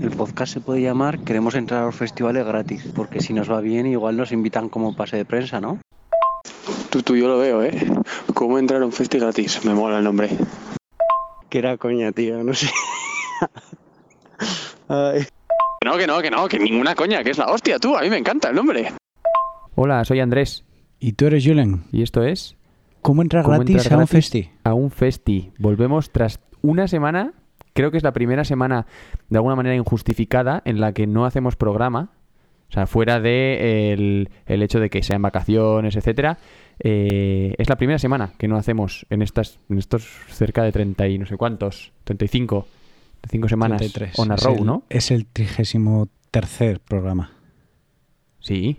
El podcast se puede llamar Queremos entrar a los festivales gratis, porque si nos va bien igual nos invitan como pase de prensa, ¿no? Tú, tú, yo lo veo, ¿eh? ¿Cómo entrar a un festi gratis? Me mola el nombre. Que era coña, tío, no sé. Ay. No, que no, que no, que ninguna coña, que es la hostia, tú. A mí me encanta el nombre. Hola, soy Andrés. Y tú eres Julen. Y esto es ¿Cómo entrar ¿Cómo gratis entrar a un gratis festi? a un festi. Volvemos tras una semana, creo que es la primera semana de alguna manera injustificada en la que no hacemos programa. O sea, fuera de el, el hecho de que sean vacaciones, etcétera. eh, es la primera semana que no hacemos en estas en estos cerca de 30 y no sé cuántos, 35, 35 semanas 33. on a row, el- ¿no? Es el trigésimo tercer programa. Sí,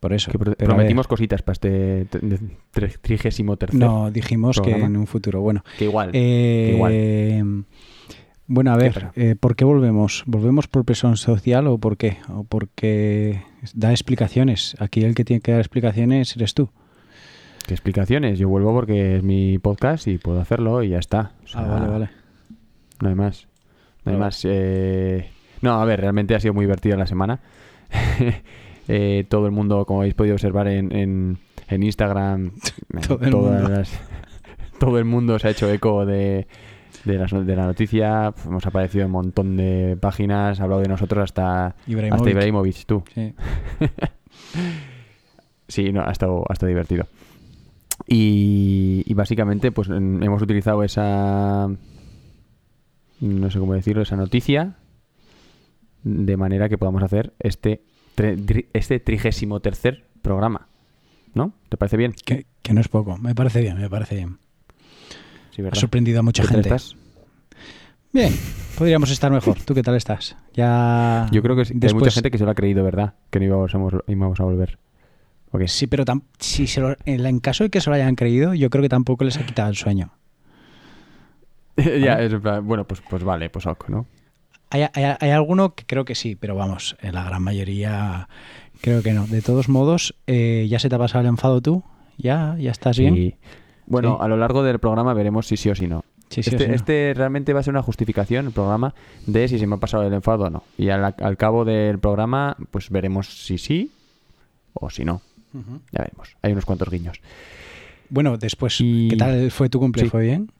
Por eso. que pro- Pero a prometimos cositas para este trigésimo tercer. No, dijimos que en un futuro. Bueno, Que igual. eh, igual. Bueno, a ¿Qué ver, eh, ¿por qué volvemos? ¿Volvemos por presión social o por qué? ¿O porque da explicaciones? Aquí el que tiene que dar explicaciones eres tú. ¿Qué explicaciones? Yo vuelvo porque es mi podcast y puedo hacerlo y ya está. O sea, ah, vale, vale. No hay más. No hay Vale. más. eh, No, a ver, realmente ha sido muy divertida la semana. Eh, todo el mundo, como habéis podido observar en, en, en Instagram, Todo el todas mundo. las- todo el mundo se ha hecho eco de, de, no- de la noticia. Hemos aparecido en un montón de páginas, ha hablado de nosotros hasta, Ibrahimovic. hasta Ibrahimovic, tú. Sí. Sí, no, ha estado, ha estado divertido. Y, y básicamente, pues hemos utilizado esa. No sé cómo decirlo, esa noticia. De manera que podamos hacer este, este trigésimo tercer programa. ¿No? ¿Te parece bien? Que, que no es poco. Me parece bien, me parece bien. Sí, Ha sorprendido a mucha ¿Qué tal gente. estás? Bien, podríamos estar mejor. ¿Tú qué tal estás? Ya. Yo creo que sí, hay mucha gente que se lo ha creído, ¿verdad? Que no íbamos a, íbamos a volver. ¿O qué? Sí, pero tam- si se lo- en, caso de que se lo hayan creído, yo creo que tampoco les ha quitado el sueño. ya, es en plan, bueno, pues, pues vale, pues ok, ¿no? Hay, hay- hay alguno que creo que sí, pero vamos, en la gran mayoría creo que no. De todos modos, eh, ¿ya se te ha pasado el enfado tú? ¿Ya? ¿Ya estás bien? Sí. Bueno, Sí. a lo largo del programa veremos si sí o si no. Sí, sí, este, sí, no. este realmente va a ser una justificación, el programa, de si se me ha pasado el enfado o no. Y al, al cabo del programa, pues veremos si sí o si no. Ya veremos. Hay unos cuantos guiños. Bueno, después, Y- ¿qué tal fue tu cumple? Sí. ¿Fue bien?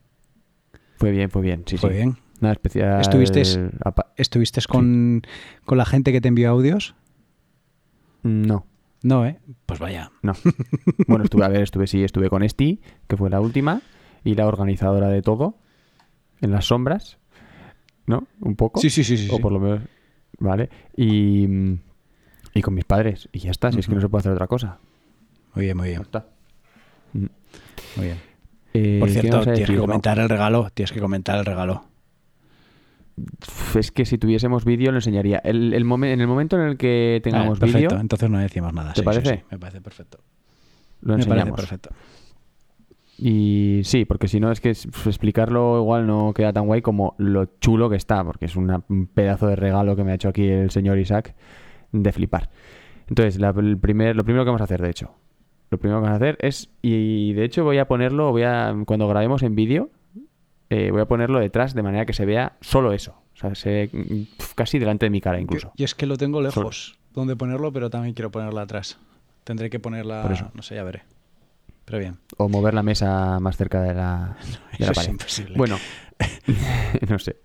Fue bien, fue bien. Sí, fue bien. Nada especial. ¿Estuviste- apa- ¿Estuviste con, con la gente que te envió audios? No, No, ¿eh? Pues vaya. no. bueno, estuve, a ver, estuve, sí, estuve con Esti, que fue la última, y la organizadora de todo, en las sombras, ¿no? Un poco. Sí, sí, sí, sí. o por lo menos, ¿vale? Y, y con mis padres. Y ya está, si es que no se puede hacer otra cosa. Muy bien, muy Ya bien. está. Muy bien. Eh, Por ¿qué cierto, tienes que comentar el regalo. Tienes que comentar el regalo. Es que si tuviésemos vídeo lo enseñaría. El, el momen- en el momento en el que tengamos perfecto. vídeo, Entonces no decimos nada. ¿Te Sí, parece? sí, Me parece perfecto. lo Me parece enseñamos. perfecto. Y sí, porque si no es que explicarlo igual no queda tan guay como lo chulo que está, porque es una- un pedazo de regalo que me ha hecho aquí el señor Isaac de flipar. Entonces, la- el primer, lo primero que vamos a hacer, de hecho, lo primero que vamos a hacer es, y de hecho voy a ponerlo, voy a, cuando grabemos en vídeo, eh, voy a ponerlo detrás de manera que se vea solo eso. O sea, se mm, casi delante de mi cara incluso. Yo es que lo tengo lejos donde ponerlo, pero también quiero ponerla atrás. Tendré que ponerla. Por eso. No sé, ya veré. Pero bien. O mover la mesa más cerca de la, de la Eso es pared. imposible. Bueno, no sé.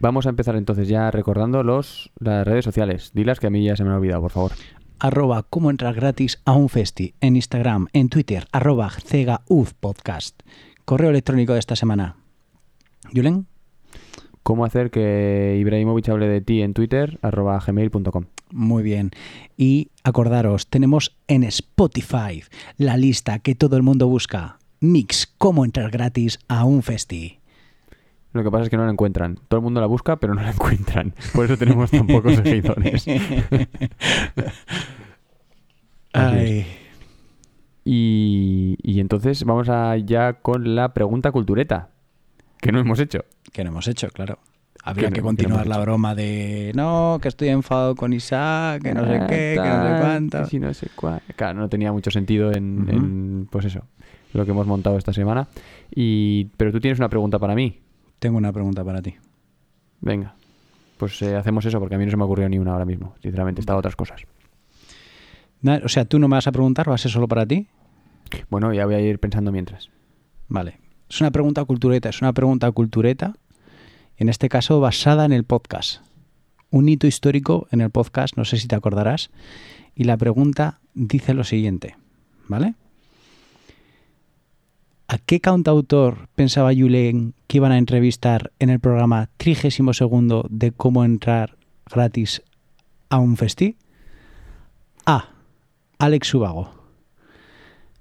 Vamos a empezar entonces ya recordando los, las redes sociales. Dilas que a mí ya se me ha olvidado, por favor. Arroba cómo entrar gratis a un festi. En Instagram, en Twitter, arroba cegauzpodcast. Correo electrónico de esta semana. Julen, ¿Cómo hacer que Ibrahimovic hable de ti en Twitter? arroba gmail.com. muy bien. Y acordaros, tenemos en Spotify la lista que todo el mundo busca. Mix, cómo entrar gratis a un festi. Lo que pasa es que no la encuentran. Todo el mundo la busca, pero no la encuentran. Por eso tenemos tan pocos seguidores. Ay. Y, y entonces vamos a ya con la pregunta cultureta, que no hemos hecho. Que no hemos hecho, claro. Habría Que no continuar la broma de no, que estoy enfadado con Isaac, que no sé Ah, qué, que no sé tal, cuánto. si no sé cuá- Claro, no tenía mucho sentido en, pues eso, lo que hemos montado esta semana. Y, pero tú tienes una pregunta para mí. Tengo una pregunta para ti. Venga, pues eh, hacemos eso, porque a mí no se me ocurrió ni una ahora mismo. Sinceramente, estaba otras cosas. O sea, tú no me vas a preguntar, va a ser solo para ti. Bueno, ya voy a ir pensando mientras. Vale. Es una pregunta cultureta, es una pregunta cultureta, en este caso basada en el podcast. Un hito histórico en el podcast, no sé si te acordarás. Y la pregunta dice lo siguiente, ¿vale? ¿A qué cantautor pensaba Julen que iban a entrevistar en el programa 32 de cómo entrar gratis a un festi? A. Alex Ubago.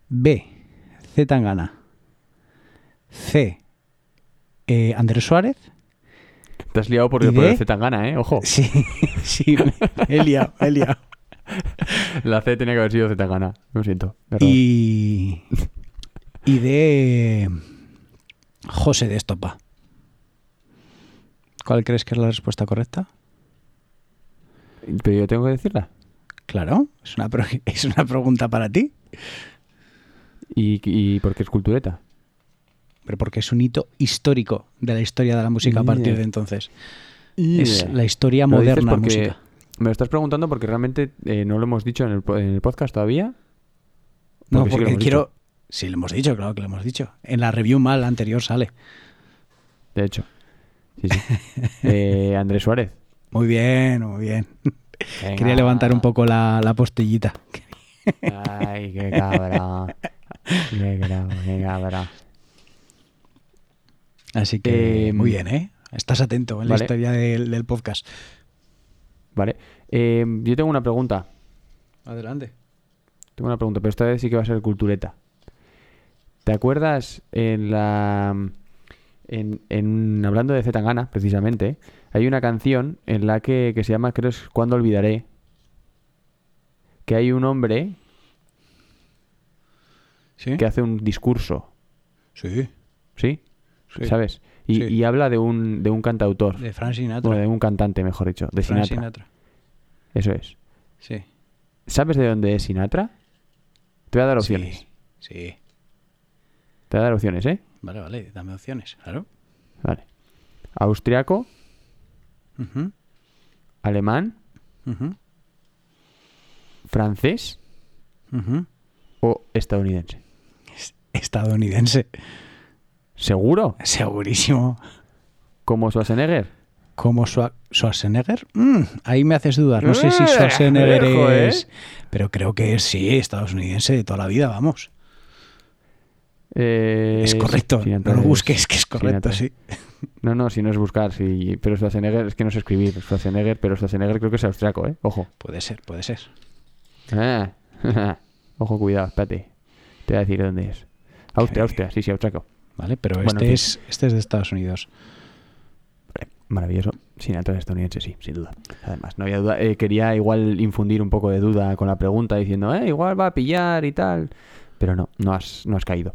B. Z Tangana. C. eh, Andrés Suárez. Te has liado por, ¿Y por de? el Zetangana, ¿eh? Ojo. Sí, sí, me he liado, me he liado. La C tenía que haber sido Zetangana. Lo siento. Y, y de José de Estopa. ¿Cuál crees que es la respuesta correcta? Pero yo tengo que decirla. Claro, es una, es una pregunta para ti, ¿Y, y por qué es cultureta? pero porque es un hito histórico de la historia de la música a partir Yeah. de entonces. Es la historia Lo moderna porque música. Me lo estás preguntando porque realmente eh, no lo hemos dicho en el, po- en el podcast todavía. No, porque quiero... Sí, lo hemos dicho, claro que lo hemos dicho. En la review mal anterior sale. De hecho. Sí, sí. Eh, Andrés Suárez. Muy bien, muy bien. Venga. Quería levantar un poco la, la postillita. Ay, qué cabrón. Qué cabrón, qué cabrón. Así que Eh, muy bien, ¿eh? Estás atento en la historia del, del podcast. Vale. Eh, yo tengo una pregunta. Adelante. Tengo una pregunta, pero esta vez sí que va a ser cultureta. ¿Te acuerdas en la. En, en- hablando de Zetangana, precisamente, hay una canción en la que, que se llama, creo es Cuando olvidaré, que hay un hombre ¿Sí? que hace un discurso, Sí. ¿sí? Sí. ¿Sabes? Y, Sí. y habla de un, de un cantautor, De Frank Sinatra. bueno, de un cantante, mejor dicho, de Frank Sinatra. Sinatra. Eso es. Sí. ¿Sabes de dónde es Sinatra? Te voy a dar opciones. Sí. sí. Te voy a dar opciones, ¿eh? Vale, vale. Dame opciones, claro. Vale. Austriaco, Alemán, francés o estadounidense. Es Estadounidense. ¿Seguro? Segurísimo. ¿Como Schwarzenegger? ¿Como Schwa- Schwarzenegger? Mm, ahí me haces dudar. No sé si Eh, Schwarzenegger ¿eh? es... Pero creo que es, sí, estadounidense de toda la vida, vamos. Eh, es correcto. sí, no lo busques, que es correcto, sí. No, no, si no es buscar, sí. Pero Schwarzenegger, es que no sé escribir Schwarzenegger, pero Schwarzenegger creo que es austriaco, ¿eh? Ojo. Puede ser, puede ser. Ah, Ojo, cuidado, espérate. Te voy a decir dónde es. Austria, Ok. Austria, sí, sí, austriaco. ¿Vale? Pero Bueno, este, es, este es de Estados Unidos. Maravilloso. Sinatra es estadounidense, sí, sin duda. Además, no había duda. Eh, quería igual infundir un poco de duda con la pregunta diciendo, eh, igual va a pillar y tal. Pero no, no has, no has caído.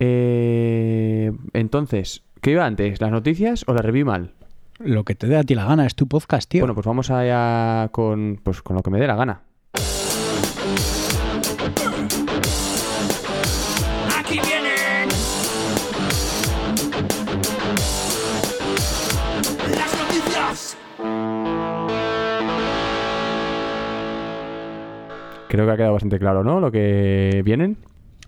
Eh, entonces, ¿qué iba antes? ¿Las noticias o la review mal? Lo que te dé a ti la gana es tu podcast, tío. Bueno, pues vamos allá con, pues, con lo que me dé la gana. Aquí vienen las noticias. Creo que ha quedado bastante claro, ¿no? Lo que vienen.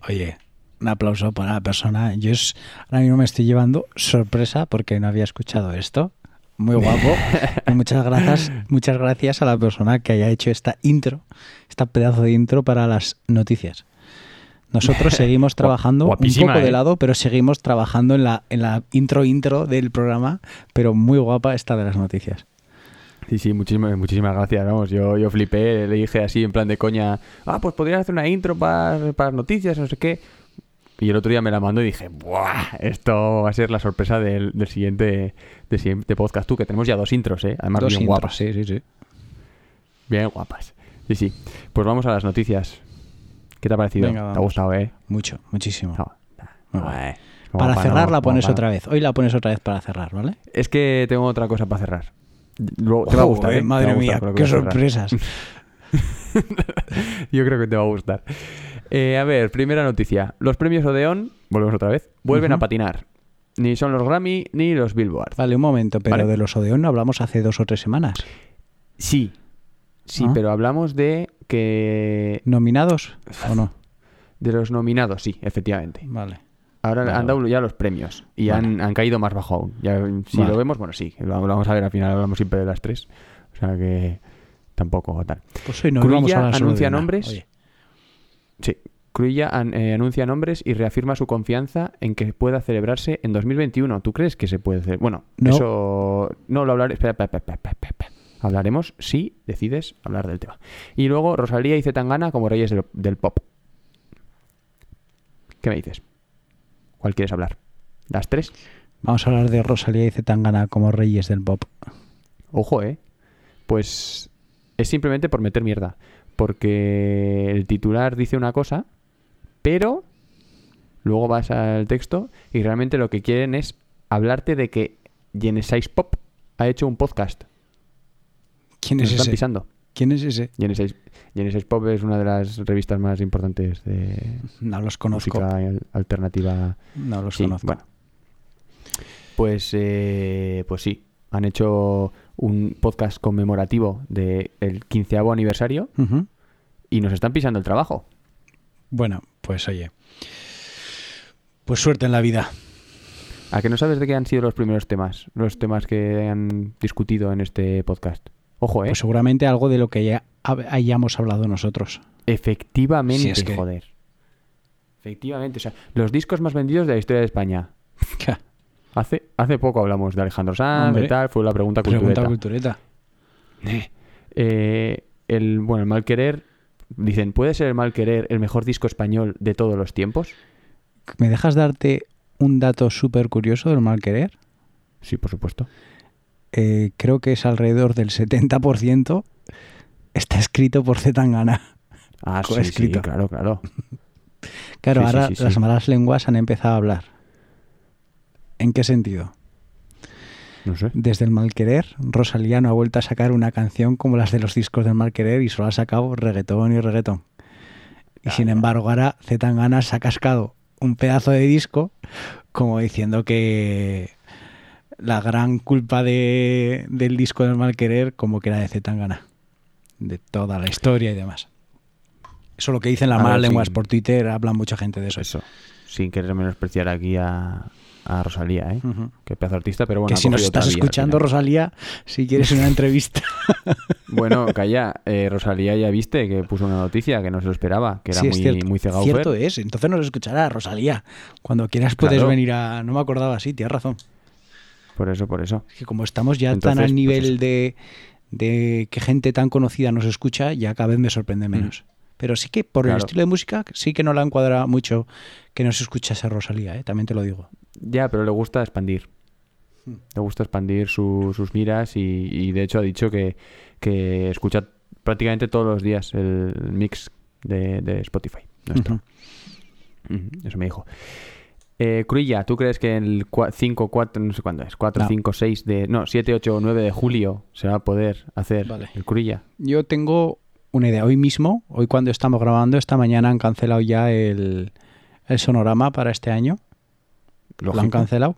Oye, un aplauso para la persona. Yo es, ahora mismo me estoy llevando sorpresa porque no había escuchado esto. Muy guapo. Y muchas gracias, muchas gracias a la persona que haya hecho esta intro, esta pedazo de intro para las noticias. Nosotros seguimos trabajando un poco de ¿eh? lado, pero seguimos trabajando en la, en la intro intro del programa, pero muy guapa esta de las noticias. Sí, sí, muchísimas, muchísimas gracias. Vamos, yo, yo flipé, le dije así en plan de coña, ah, pues podrías hacer una intro para, para noticias, no sé qué. Y el otro día me la mandó y dije, ¡buah! Esto va a ser la sorpresa del, del siguiente, del siguiente podcast. Tú, que tenemos ya dos intros, ¿eh? Además, Dos bien intros, guapas. sí, sí, sí. Bien guapas. Sí, sí. Pues vamos a las noticias. ¿Qué te ha parecido? Venga, ¿Te ha gustado, eh? Mucho, muchísimo. No, no, eh. Para cerrar la pones otra vez. Hoy la pones otra vez para cerrar, ¿vale? Es que tengo otra cosa para cerrar. Luego- te va a gustar, ¿eh? Madre va a gustar mía, qué sorpresas. Yo creo que te va a gustar. Eh, a ver, primera noticia. Los premios Odeón, volvemos otra vez, vuelven a patinar. Ni son los Grammy ni los Billboard. Vale, un momento, pero Vale. de los Odeón no hablamos hace dos o tres semanas. Sí. Sí, Ah. pero hablamos de que... ¿Nominados o no? De los nominados, sí, efectivamente. Vale. Ahora Vale, han dado ya los premios y Vale. han, han caído más bajo aún. Ya, si Vale. lo vemos, bueno, sí, lo, lo vamos a ver al final, hablamos siempre de las tres. O sea que tampoco tal. Pues hoy no Cruilla vamos a hablar solo anuncia nombres. Oye, Sí. Cruilla an- eh, anuncia nombres y reafirma su confianza en que pueda celebrarse en 2021. ¿Tú crees que se puede hacer? Bueno, No. eso no lo hablaré. Espera, espera. Hablaremos si decides hablar del tema. Y luego Rosalía y Zetangana como reyes del, del pop. ¿Qué me dices? ¿Cuál quieres hablar? ¿Las tres? Vamos a hablar de Rosalía y Zetangana como reyes del pop. Ojo, ¿eh? Pues es simplemente por meter mierda. Porque el titular dice una cosa, pero luego vas al texto y realmente lo que quieren es hablarte de que Genesis Pop ha hecho un podcast. ¿Quién Nos es están ese? pisando. ¿Quién es ese? Genesis, Genesis Pop es una de las revistas más importantes de No los conozco. música al- alternativa. No los Sí, conozco. bueno. Pues, eh, pues sí, han hecho un podcast conmemorativo del quinceavo aniversario y nos están pisando el trabajo. Bueno, pues oye. Pues suerte en la vida. ¿A que no sabes de qué han sido los primeros temas? Los temas que han discutido en este podcast. Ojo, ¿eh? Pues seguramente algo de lo que ya hayamos hablado nosotros. Efectivamente, Si es que- joder. Efectivamente, o sea, los discos más vendidos de la historia de España. Hace, hace poco hablamos de Alejandro Sanz, Hombre. de tal, fue la pregunta Pregunta cultureta. cultureta. Eh, el, bueno, el mal querer, dicen, ¿puede ser el mal querer el mejor disco español de todos los tiempos? ¿Me dejas darte un dato súper curioso del mal querer? Sí, por supuesto. Eh, creo que es alrededor del 70% está escrito por Zetangana. Ah, sí, sí, Coescrito. claro, claro. Claro, sí, ahora sí, sí. las malas lenguas han empezado a hablar. ¿En qué sentido? No sé. Desde el mal querer, Rosalía no ha vuelto a sacar una canción como las de los discos del mal querer y solo ha sacado reggaetón y reggaetón. Y sin embargo, ahora Zetangana se ha cascado un pedazo de disco como diciendo que la gran culpa de- del disco del mal querer como que era de Zetangana. De toda la historia y demás. Eso es lo que dicen las malas lenguas por Twitter, hablan mucha gente de eso. Eso. Sin querer menospreciar aquí a, a Rosalía, ¿eh? Ujú. Qué pedazo artista, pero bueno. que si nos estás escuchando, final. Rosalía, si quieres una entrevista. Bueno, calla. eh, Rosalía ya viste que puso una noticia que no se lo esperaba, que era Sí, muy, cierto. muy cegaufer. Cierto es, entonces nos escuchará Rosalía. Cuando quieras puedes Claro. venir a... No me acordaba así, tienes razón. Por eso, por eso. Es que como estamos ya Entonces, tan al pues nivel de, de que gente tan conocida nos escucha, ya cada vez me sorprende menos. Pero sí que por el estilo de música, sí que no la encuadra mucho que nos escuchase Rosalía, ¿eh? también te lo digo. Ya, pero le gusta expandir. Hmm. Le gusta expandir su- sus miras y, y de hecho ha dicho que, que escucha prácticamente todos los días el mix de, de Spotify. nuestro. Eso me dijo. Eh, Cruilla, ¿tú crees que el 5, 4, no sé cuándo es? 4, No. 5, 6 de... No, 7, 8 o 9 de julio se va a poder hacer Vale. el Cruilla? Yo tengo una idea. Hoy mismo, hoy cuando estamos grabando, esta mañana han cancelado ya el, el sonorama para este año. Lo han cancelado.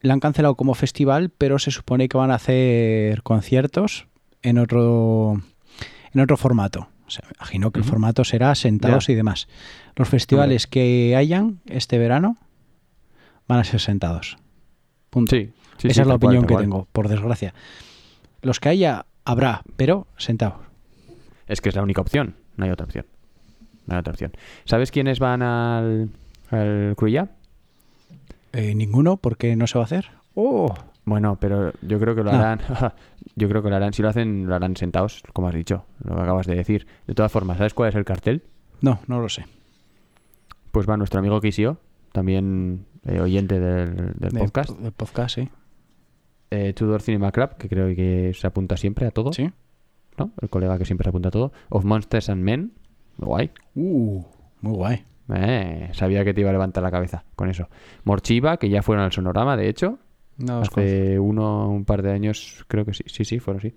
Lo han cancelado como festival, pero se supone que van a hacer conciertos en otro, en otro formato. O sea, me imagino que el formato será sentados y demás. Los festivales que hayan este verano van a ser sentados. Punto. Sí, sí, Esa sí, es la cual, opinión que tengo, por desgracia. Los que haya, habrá, pero sentados. Es que es la única opción, no hay otra opción. No hay otra opción. ¿Sabes quiénes van al, al Cruilla? Eh, ninguno, porque no se va a hacer. Oh, Bueno, pero yo creo que lo Ah. harán. yo creo que lo harán. Si lo hacen, lo harán sentados, como has dicho, lo que acabas de decir. De todas formas, ¿sabes cuál es el cartel? no, no lo sé. Pues va nuestro amigo Kisio, también eh, oyente del, del De- podcast. De podcast, sí. Eh, Tudor Cinema Club, que creo que se apunta siempre a todo. Sí. ¿no? El colega que siempre se apunta a todo. Of Monsters and Men. Muy guay. Uh, muy guay. Eh, sabía que te iba a levantar la cabeza con eso. Morchiva, que ya fueron al sonorama, de hecho. No. Hace uno, un par de años, creo que sí, sí, sí, fueron sí.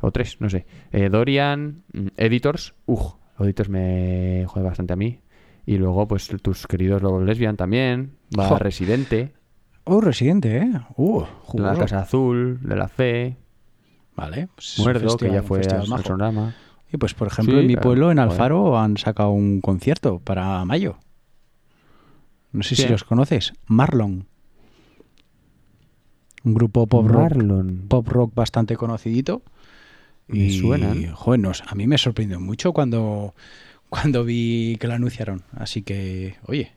O tres, no sé. Eh, Dorian, mm, Editors, uff, Editors me jode bastante a mí. Y luego, pues tus queridos Lobos Lesbian también, va Jo. Residente. Oh, Residente, ¿eh? Uh, De la. Casa Azul, de la Fe, Vale. pues Muerdo, que ya fue al. Sonorama. Y pues, por ejemplo, Sí, en mi pueblo, en. Alfaro, han sacado un concierto para mayo. No sé si los conoces. Marlon. Un grupo pop rock, Marlon. pop rock bastante conocidito. Me Y, suenan. joder, a mí me sorprendió mucho cuando, cuando vi que lo anunciaron. Así que, oye,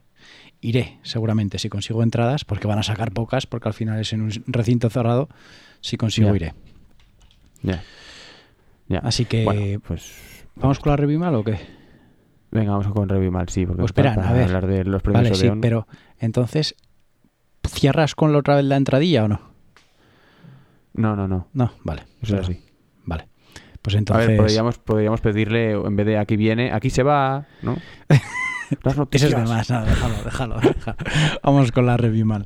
iré seguramente si consigo entradas, porque van a sacar pocas, porque al final es en un recinto cerrado. Si consigo, iré. Ya. Ya. Así que, Bueno, pues ¿vamos con la review mal o qué? venga, vamos con Review Mal, sí, porque Pues para- espera, para a ver. hablar de los premios Vale, sí, pero entonces, ¿cierras con la otra vez la entradilla o no? No, no, no. No, vale. Eso es así. Vale. Pues A entonces. ver, podríamos, podríamos pedirle, en vez de aquí viene, aquí se va, ¿no? Las Eso noticias. es de más, no, déjalo, déjalo, déjalo. Vamos con la review mal.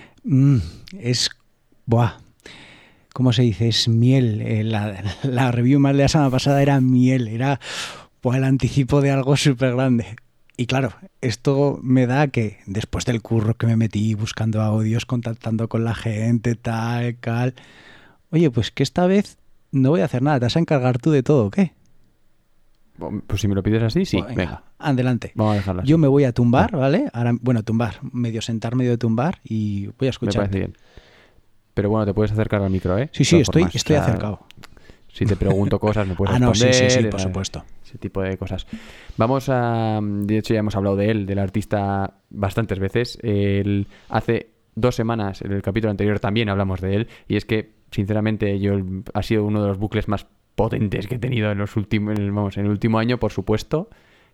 mm, es. Buah. ¿Cómo se dice? Es miel. Eh, la, la review mal de la semana pasada era miel. Era buah, el anticipo de algo súper grande. Y claro, esto me da que después del curro que me metí buscando audios, contactando con la gente, tal, tal. Oye, pues que esta vez no voy a hacer nada. ¿Te vas a encargar tú de todo qué? Pues si me lo pides así, sí, Pues venga. Adelante. Vamos a dejarlo así. Yo me voy a tumbar, ¿vale? Ahora, bueno, tumbar, medio sentar, medio tumbar y voy a me escuchar. parece bien. Pero bueno, te puedes acercar al micro, ¿eh? Sí, De sí, estoy, formas, estoy acercado. Si te pregunto cosas, me puedes Ah, no, sí, sí, sí, por eh, supuesto. Ese tipo de cosas. Vamos a. De hecho, ya hemos hablado de él, del artista, bastantes veces. Él hace dos semanas, en el capítulo anterior, también hablamos de él. Y es que, sinceramente, yo ha sido uno de los bucles más potentes que he tenido en los últimos. en Vamos, en el último año, por supuesto.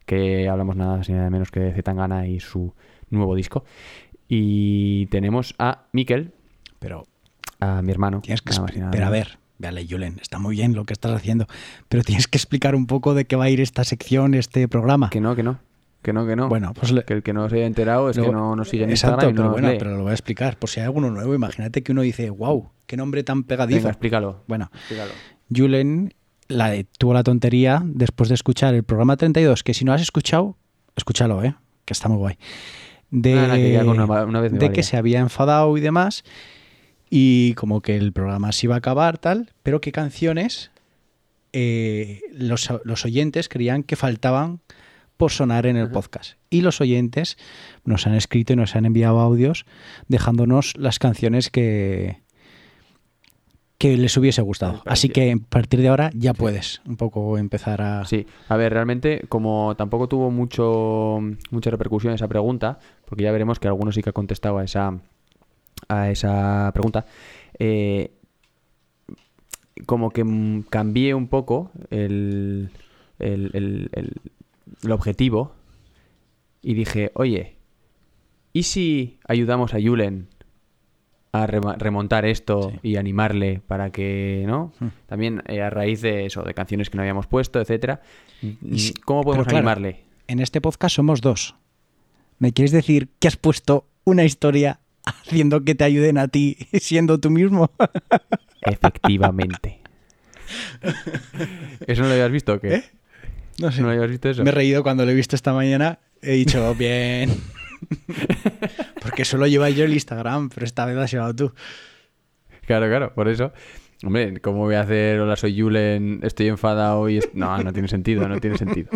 Que hablamos nada y nada menos que de Zetangana y su nuevo disco. Y tenemos a Mikel, Pero a mi hermano. tienes que nada Pero a ver, vale, Julen, está muy bien lo que estás haciendo, pero tienes que explicar un poco de qué va a ir esta sección, este programa. Que no, que no. Que no, que no. Bueno, pues le- que el que no se haya enterado es que no nos sigue en Exacto, Instagram y no pero bueno, lee. pero lo voy a explicar. Por si hay alguno nuevo, imagínate que uno dice, wow, qué nombre tan pegadizo. Venga, explícalo. Bueno, explícalo. Julen la, tuvo la tontería después de escuchar el programa 32, que si no has escuchado, escúchalo, ¿eh? que está muy guay. De, Nada, que una- una vez de se había enfadado y demás, y como que el programa se iba a acabar, tal, pero que canciones eh, los, los oyentes creían que faltaban por sonar en el podcast. Y los oyentes nos han escrito y nos han enviado audios dejándonos las canciones que, que les hubiese gustado. Así que a partir de ahora ya puedes un poco empezar a... Sí, a ver, realmente, como tampoco tuvo mucho mucha repercusión esa pregunta, porque ya veremos que algunos sí que ha contestado a esa, a esa pregunta, eh, como que cambié un poco el, el, el- el- el objetivo y dije, oye, ¿y si ayudamos a Julen a remontar esto Sí. y animarle para que, ¿no? Hmm. También eh, a raíz de eso, de canciones que no habíamos puesto, etcétera. Si- ¿Cómo podemos claro, animarle? En este podcast somos dos. ¿Me quieres decir que has puesto una historia haciendo que te ayuden a ti siendo tú mismo? Efectivamente. ¿Eso no lo habías visto o qué? ¿Eh? No sé. ¿No lo habías visto eso? Me he reído cuando lo he visto esta mañana. He dicho, bien. Porque solo lleva yo el Instagram, pero esta vez lo has llevado tú. Claro, claro, por eso. Hombre, ¿cómo voy a hacer hola soy Julen, estoy enfadado y... es-"? No, no tiene sentido, no tiene sentido.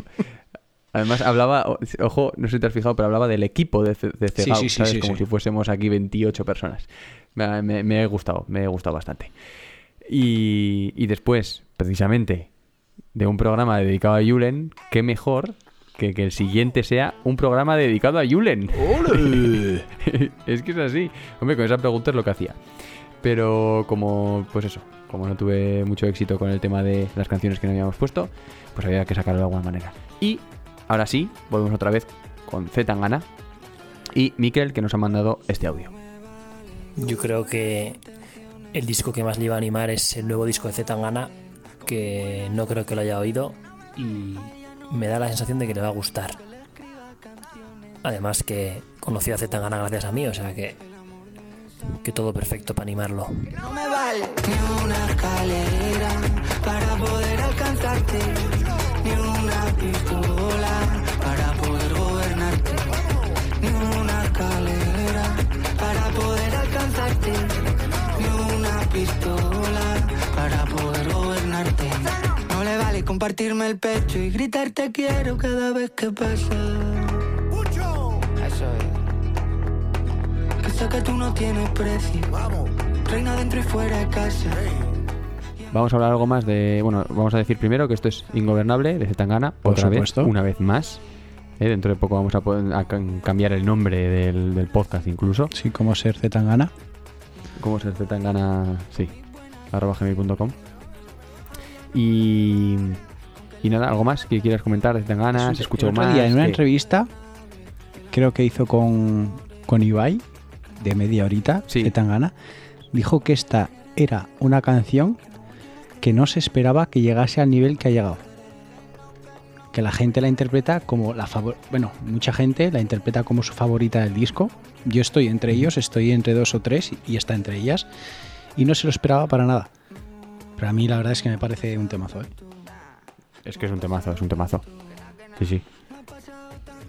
Además hablaba, ojo, no sé si te has fijado, pero hablaba del equipo de, de Cegao, sí, sí, ¿sabes? sí, Como si fuésemos aquí 28 personas. Me, me, me ha gustado, me ha gustado bastante. Y, y después, precisamente, de un programa dedicado a Julen, qué mejor que que el siguiente sea un programa dedicado a Julen. es que es así. Hombre, con esa pregunta es lo que hacía. Pero como, pues eso, como no tuve mucho éxito con el tema de las canciones que no habíamos puesto, pues había que sacarlo de alguna manera. Y ahora sí, volvemos otra vez con Z Tangana. Y Miquel, que nos ha mandado este audio. Yo creo que el disco que más le iba a animar es el nuevo disco de Zetangana, que no creo que lo haya oído y me da la sensación de que le va a gustar. Además que conoció a Zetangana gracias a mí, o sea que que todo perfecto para animarlo. No me vale ni una escalera para poder alcanzarte, ni Compartirme el pecho y gritarte quiero cada vez que pasa. Eso es. Que sé que tú no tienes precio. Reina dentro y fuera de casa. Vamos a hablar algo más de. Bueno, vamos a decir primero que esto es Ingobernable de Zetangana, Por otra supuesto. vez, una vez más. Eh, dentro de poco vamos a, poder- a cam- cambiar el nombre del, del podcast incluso. Sí, como ser Zetangana. ¿Cómo se Zetangana? Sí, arroba gmail.com. Y. Y nada, ¿algo más que quieras comentar de? ¿Has El escuchado otro más? día en una entrevista, creo que hizo con, con Ibai, de media horita, Sí. Zetangana, dijo que esta era una canción que no se esperaba que llegase al nivel que ha llegado. Que la gente la interpreta como la favor... Bueno, mucha gente la interpreta como su favorita del disco. Yo estoy entre ellos, estoy entre dos o tres y está entre ellas. Y no se lo esperaba para nada. Pero a mí la verdad es que me parece un temazo, ¿eh? Es que es un temazo, es un temazo. Sí, sí.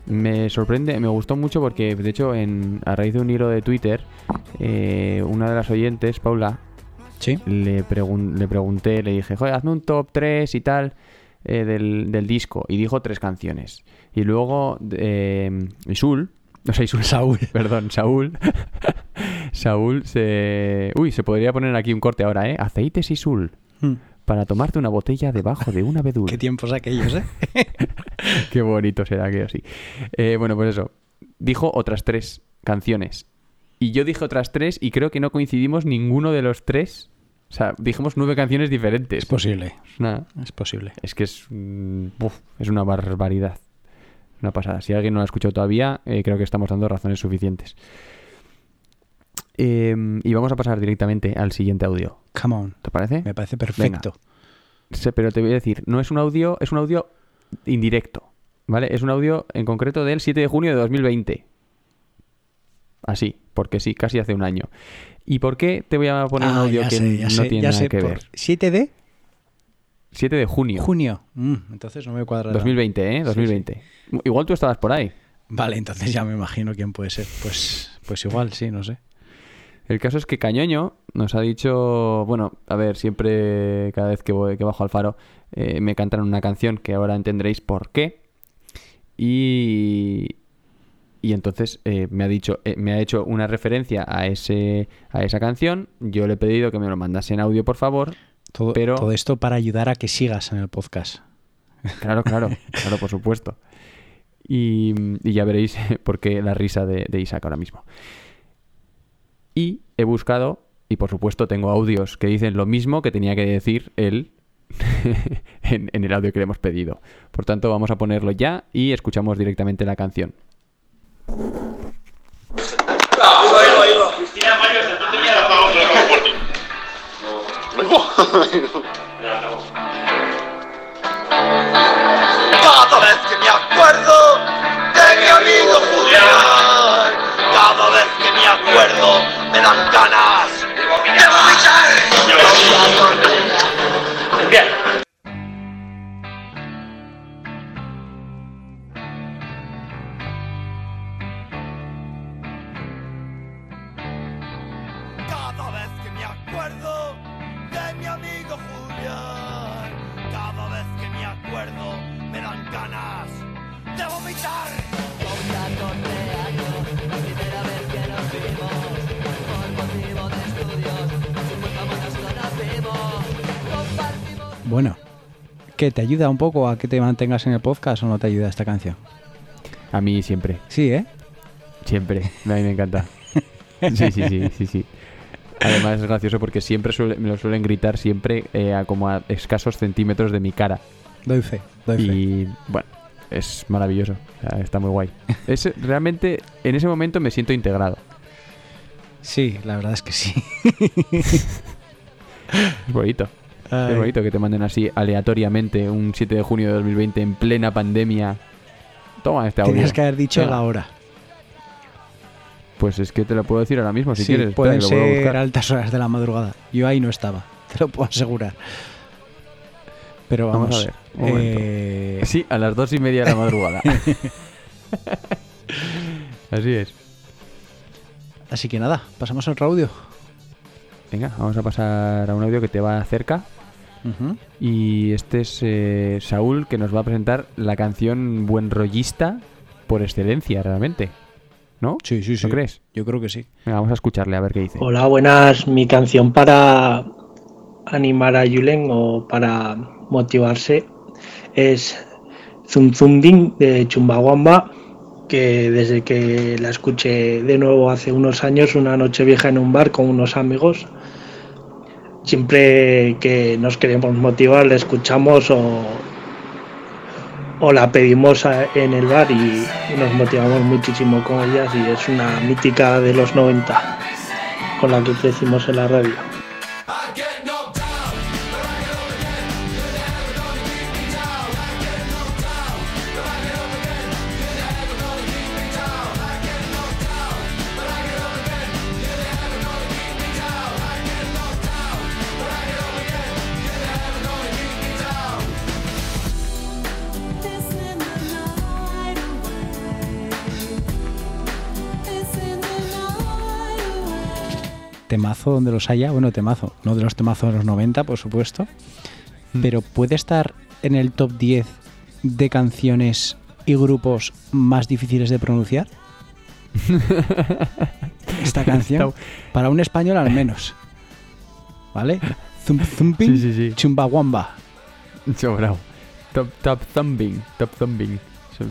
Me sorprende, me gustó mucho porque, de hecho, en, a raíz de un hilo de Twitter, eh, una de las oyentes, Paula, Sí. le, pregun- le pregunté, le dije, joder, hazme un top 3 y tal eh, del, del disco. Y dijo tres canciones. Y luego, eh, Isul, o sea, Isul, Saúl. perdón, Saúl, Saúl se... Uy, se podría poner aquí un corte ahora, ¿eh? Aceites Isul. Hmm. Para tomarte una botella debajo de un abedul. Qué tiempos aquellos, ¿eh? Qué bonito será que así. Eh, bueno, pues eso. Dijo otras tres canciones. Y yo dije otras tres y creo que no coincidimos ninguno de los tres. O sea, dijimos nueve canciones diferentes. Es posible, Es una- es posible. es que es, uf, es una barbaridad. Una pasada. Si alguien no lo ha escuchado todavía, eh, creo que estamos dando razones suficientes. Eh, y vamos a pasar directamente al siguiente audio. Come on. ¿Te parece? Me parece perfecto. Sí, pero te voy a decir, no es un audio, es un audio indirecto, ¿vale? Es un audio en concreto del 7 de junio de 2020. Así, porque sí, casi hace un año. ¿Y por qué te voy a poner un Ah, audio que sé, no sé, tiene nada sé, que ver? 7 de 7 de junio, junio. Mm, entonces no me cuadra. 2020, ¿eh? Sí, 2020. Igual tú estabas por ahí. Vale, entonces ya me imagino quién puede ser. Pues, pues igual, sí, no sé. El caso es que Cañoño nos ha dicho, bueno, a ver, siempre cada vez que, voy, que bajo al faro eh, me cantan una canción que ahora entenderéis por qué. Y, y entonces eh, me ha dicho, eh, me ha hecho una referencia a ese, a esa canción. Yo le he pedido que me lo mandase en audio, por favor. Todo, Pero- todo esto para ayudar a que sigas en el podcast. Claro, claro, claro, por supuesto. Y, y ya veréis por qué la risa de, de Isaac ahora mismo. Y he buscado, y por supuesto tengo audios que dicen lo mismo que tenía que decir él en, en el audio que le hemos pedido. Por tanto, vamos a ponerlo ya y escuchamos directamente la canción. Cada vez que me acuerdo de mi amigo Julián, cada vez que me acuerdo me dan ganas de vomitar. Bien. De vomitar. Bueno, ¿qué te ayuda un poco a que te mantengas en el podcast o no te ayuda esta canción? A mí siempre, Sí, ¿eh? siempre. A mí me encanta. Sí, sí, sí, sí, sí. Además es gracioso porque siempre suele- me lo suelen gritar siempre eh, a como a escasos centímetros de mi cara. Doy fe, doy fe. Y bueno, es maravilloso. O sea, está muy guay. Es, realmente, en ese momento me siento integrado. Sí, la verdad es que sí. Es bonito. Ay. Es bonito que te manden así aleatoriamente un 7 de junio de 2020 en plena pandemia. Toma este audio. Tenías que haber dicho Venga. la hora. Pues es que te lo puedo decir ahora mismo si sí, quieres. Espera, pueden lo ser buscar. altas horas de la madrugada. Yo ahí no estaba, te lo puedo asegurar. Pero vamos, Vamos a ver, eh, Sí, a las dos y media de la madrugada. Así es. Así que nada, pasamos al otro audio. Venga, vamos a pasar a un audio que te va cerca. Y este es eh, Saúl que nos va a presentar la canción buen rollista por excelencia, realmente. ¿No? Sí, sí, sí. ¿No crees? Yo creo que sí. Venga, vamos a escucharle a ver qué dice. Hola, buenas. Mi canción para animar a Julen o para motivarse es Zum Zumbing de Chumbawamba, que desde que la escuché de nuevo hace unos años, una noche vieja en un bar con unos amigos, siempre que nos queremos motivar la escuchamos o, o la pedimos en el bar y, y nos motivamos muchísimo con ellas y es una mítica de los 90 con la que crecimos en la radio. Temazo donde los haya, bueno, temazo, no de los temazos de los 90, por supuesto, Mm. pero puede estar en el top 10 de canciones y grupos más difíciles de pronunciar. Esta canción, para un español al menos. ¿Vale? Zum, zumping, Sí, sí, sí. chumbawamba. Sobrao. Top, top thumbing. Top thumbing.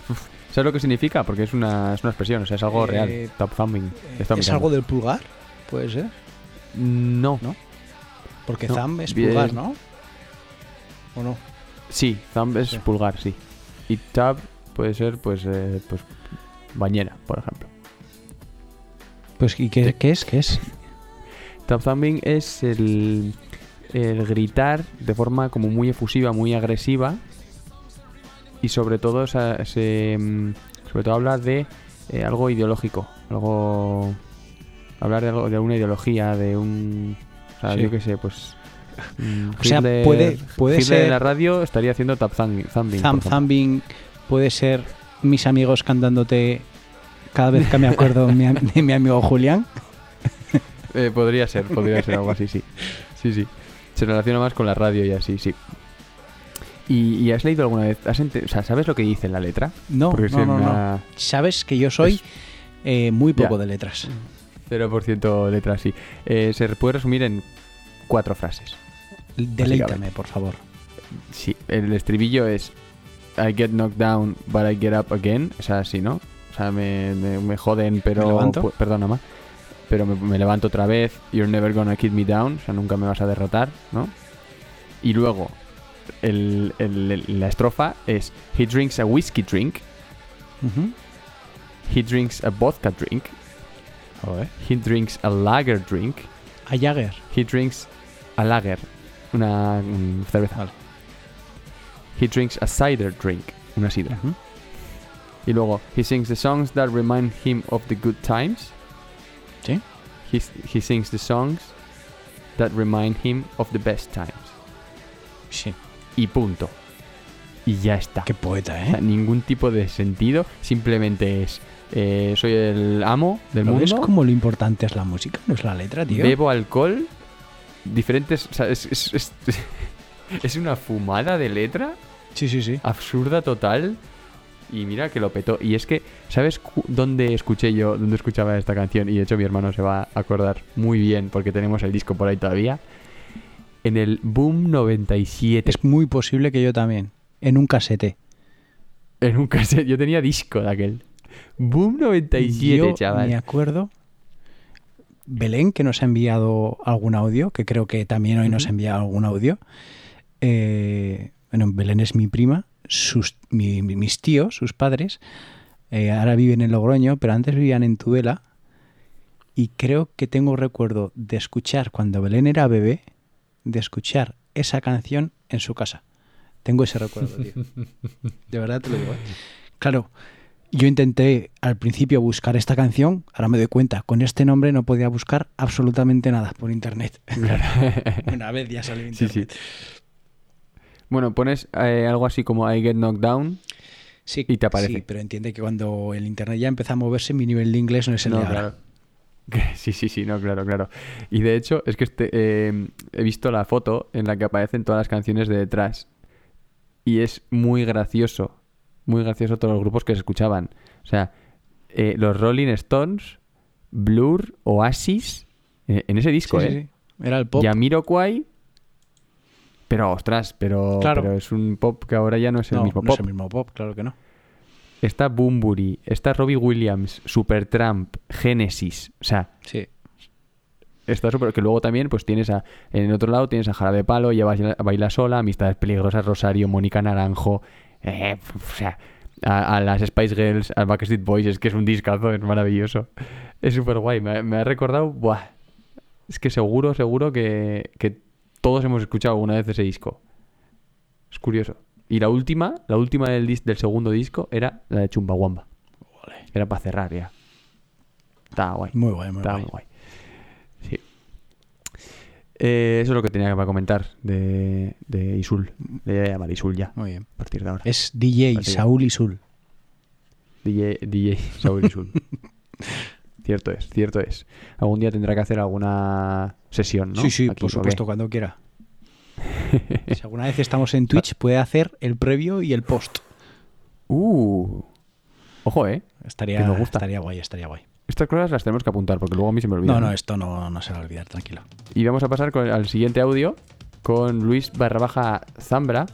Uf. ¿Sabes lo que significa? Porque es una, es una expresión, o sea, es algo Eh, real. Top thumbing. Está ¿Es algo del pulgar? Puede ser. No. ¿No? Porque No, thumb es bien. pulgar, ¿no? ¿O no? Sí, thumb es Sí. pulgar, sí. Y tab puede ser, pues, eh, pues, bañera, por ejemplo. Pues, ¿y qué, qué es? ¿Qué es? Top thumbing es el, el gritar de forma como muy efusiva, muy agresiva. Y sobre todo se, mm, sobre todo habla de eh, algo ideológico, algo hablar de algo de una ideología, de un o sea, Sí. yo qué sé, pues mm, O sea, Hitler- puede- puede Hitler ser- en la radio estaría haciendo top thumbing. Thumb puede ser mis amigos cantándote cada vez que me acuerdo de mi, am- de mi amigo Julián. Eh, podría ser, podría ser algo así, sí. Sí, sí. Se relaciona más con la radio y así, sí. ¿Y, y has leído alguna vez? has ente- o sea, ¿sabes lo que dice en la letra? No, Porque no, no, Sabes que yo soy eh, muy poco Ya. de letras. 0% letra, sí. Eh, se puede resumir en cuatro frases. Deleítame, por favor. Sí, el estribillo es I get knocked down, but I get up again. O sea, sí, ¿no? O sea, me, me- me joden, pero... ¿Me Perdona, ma. Pero me, me levanto otra vez. You're never gonna keep me down. O sea, nunca me vas a derrotar, ¿no? Y luego, el- el- el- la estrofa es He drinks a whiskey drink. He drinks a vodka drink. He drinks a lager drink. A Jagger. He drinks a lager, una mm, cerveza. He drinks a cider drink, una sidra. Y luego, he sings the songs that remind him of the good times. Sí. He, he sings the songs that remind him of the best times. Sí. Y punto. Y ya está. Qué poeta, O sea, ¿eh? ningún tipo de sentido, simplemente es eh, soy el amo del ¿Lo ves mundo, como lo importante es la música? No es la letra, tío. bebo alcohol, diferentes... O sea, es, es- es- es una fumada de letra Sí, sí, sí. absurda total. Y mira que lo petó. Y es que, ¿sabes dónde escuché yo, dónde escuchaba esta canción? Y de hecho mi hermano se va a acordar muy bien porque tenemos el disco por ahí todavía. En el Boom 97. Es muy posible que yo también. En un casete. En un cassette. Yo tenía disco de aquel. Boom 97, Yo chaval. me acuerdo. Belén, que nos ha enviado algún audio, que creo que también hoy nos ha enviado algún audio. Eh, bueno, Belén es mi prima, sus, mi- mi- mis tíos, sus padres, eh, ahora viven en Logroño, pero antes vivían en Tudela. Y creo que tengo recuerdo de escuchar cuando Belén era bebé, de escuchar esa canción en su casa. Tengo ese recuerdo, tío. De verdad te lo digo. ¿eh? Claro, yo intenté al principio buscar esta canción, ahora me doy cuenta, con este nombre no podía buscar absolutamente nada por internet. Una vez ya salió en Sí, sí. internet. Bueno, pones eh, algo así como I Get Knocked Down Sí, y te aparece. sí, pero entiende que cuando el internet ya empieza a moverse, mi nivel de inglés no es el No, de ahora. claro. Sí, sí, sí, no, claro, claro. Y de hecho, es que este, eh, he visto la foto en la que aparecen todas las canciones de detrás. Y es muy gracioso. Muy gracioso todos los grupos que se escuchaban. O sea, eh, los Rolling Stones, Blur, Oasis, eh, en ese disco, Sí, sí, ¿eh? sí. Era el pop. Jamiroquai. Pero, ostras, pero, Claro. pero es un pop que ahora ya no es el no, mismo no pop. es el mismo pop, claro que no. Está Boombury, está Robbie Williams, Supertramp, Genesis. O sea, Sí. está súper. Que luego también, pues tienes a. En otro lado tienes a Jarabe Palo, ya baila, baila sola, Amistades Peligrosas, Rosario, Mónica Naranjo. Eh, o sea, a, a las Spice Girls, al Backstreet Boys, es que es un discazo, es maravilloso. Es súper guay. Me, me ha recordado. Buah. Es que seguro, seguro que, que todos hemos escuchado alguna vez ese disco. Es curioso. Y la última, la última del, dis- del segundo disco era la de Chumbawamba. Era para cerrar ya. Estaba guay. Muy guay, muy Estaba guay. muy guay. Eh, eso es lo que tenía para comentar de, de Isul. Le voy a llamar Isul ya, Muy bien. a partir de ahora. Es DJ Saúl Isul. DJ, DJ Saúl Isul. cierto es, cierto es. Algún día tendrá que hacer alguna sesión, ¿no? Sí, sí, Aquí, por supuesto, cuando quiera. si alguna vez estamos en Twitch, puede hacer el previo y el post. Uh. Ojo, ¿eh? Estaría, Que nos gusta. estaría guay, estaría guay. Estas cosas las tenemos que apuntar porque luego a mí se me olvida. No, no, esto no, no se va a olvidar, tranquilo. Y vamos a pasar con- al siguiente audio con Luis barra baja Zambra,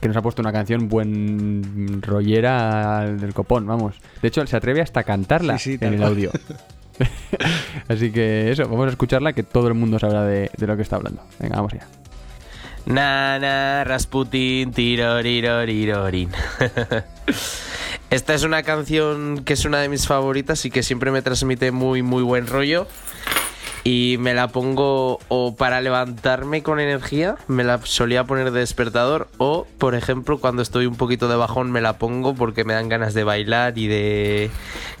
que nos ha puesto una canción buen rollera del copón, vamos. De hecho, se atreve hasta a cantarla Sí, sí, en el audio. Así que eso, vamos a escucharla, que todo el mundo sabrá de, de lo que está hablando. Venga, vamos allá. Nana, Rasputin, tirorirorirorin. Esta es una canción que es una de mis favoritas y que siempre me transmite muy, muy buen rollo. Y me la pongo o para levantarme con energía, me la solía poner de despertador, o por ejemplo cuando estoy un poquito de bajón me la pongo porque me dan ganas de bailar y de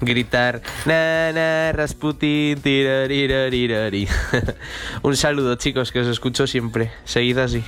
gritar Nana, Rasputin, tirorirorirorin. un saludo chicos, que os escucho siempre. Seguid así.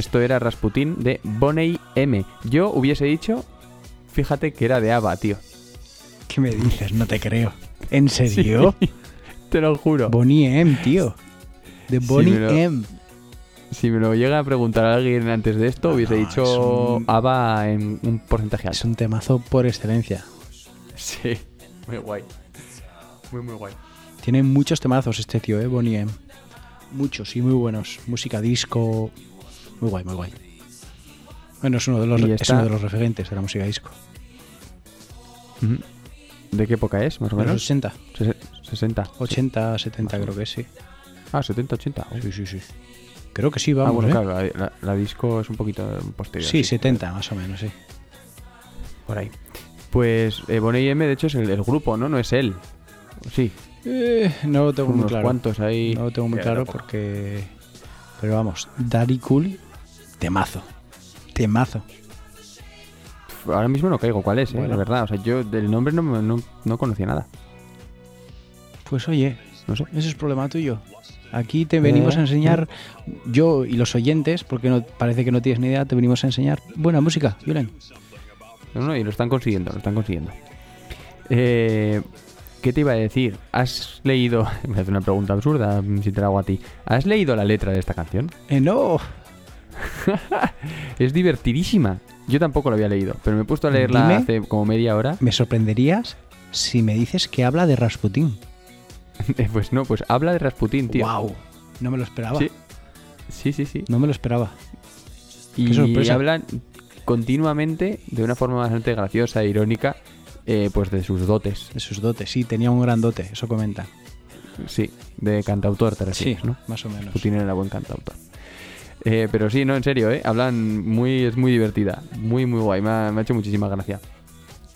Esto era Rasputin de Boney M. Yo hubiese dicho, fíjate que era de ABBA, tío. ¿Qué me dices? No te creo. ¿En serio? Sí, te lo juro. Bonnie M, tío. De Bonnie lo- M. Si me lo llega a preguntar alguien antes de esto, hubiese no, dicho es un- ABBA en un porcentaje Es alto. un temazo por excelencia. Sí, muy guay. Muy, muy guay. Tiene muchos temazos este tío, ¿eh? Bonnie M. Muchos y muy buenos. Música disco. Muy guay, muy guay. Bueno, es uno de los, es uno de los referentes de la música disco. ¿De qué época es, más o De los menos? 80, Ses- 60. 80, 70 creo que sí. Ah, 70, 80. Oh. Sí, sí, sí. Creo que sí, ah, vamos, bueno, ¿eh? claro, la, disco es un poquito posterior. Sí, 70 más o menos, sí. Por ahí. Pues eh, Boney M, de hecho, es el, el grupo, ¿no? No es él. Sí, Eh, no lo tengo son muy unos claro. ahí. No lo tengo muy claro porque... Pero vamos, Daddy Cool, temazo. Temazo. Ahora mismo no caigo cuál es, eh, Bueno. la verdad. O sea, yo del nombre no, me- no, no conocía nada. Pues oye, No sé. ese es problema tuyo. Aquí te venimos a enseñar, yo y los oyentes, porque no, parece que no tienes ni idea, te venimos a enseñar buena música, Julen. No, no, y lo están consiguiendo, lo están consiguiendo. Eh, ¿Qué te iba a decir? ¿Has leído... Me hace una pregunta absurda, si te la hago a ti. ¿Has leído la letra de esta canción? Eh, no. es divertidísima. Yo tampoco la había leído, pero me he puesto a leerla Dime. hace como media hora. Me sorprenderías si me dices que habla de Rasputín. pues no, pues habla de Rasputín, tío. Wow. No me lo esperaba. Sí. Sí, sí, sí. No me lo esperaba. Y hablan continuamente, de una forma bastante graciosa e irónica, eh, pues de sus dotes. De sus dotes, sí, tenía un gran dote, eso comenta. Sí, de cantautor te Sí, refieres, ¿no? más o menos. Rasputín era buen cantautor. Eh, pero sí, no, en serio, ¿eh? Hablan muy, es muy divertida, muy, muy guay, me ha, me ha hecho muchísima gracia.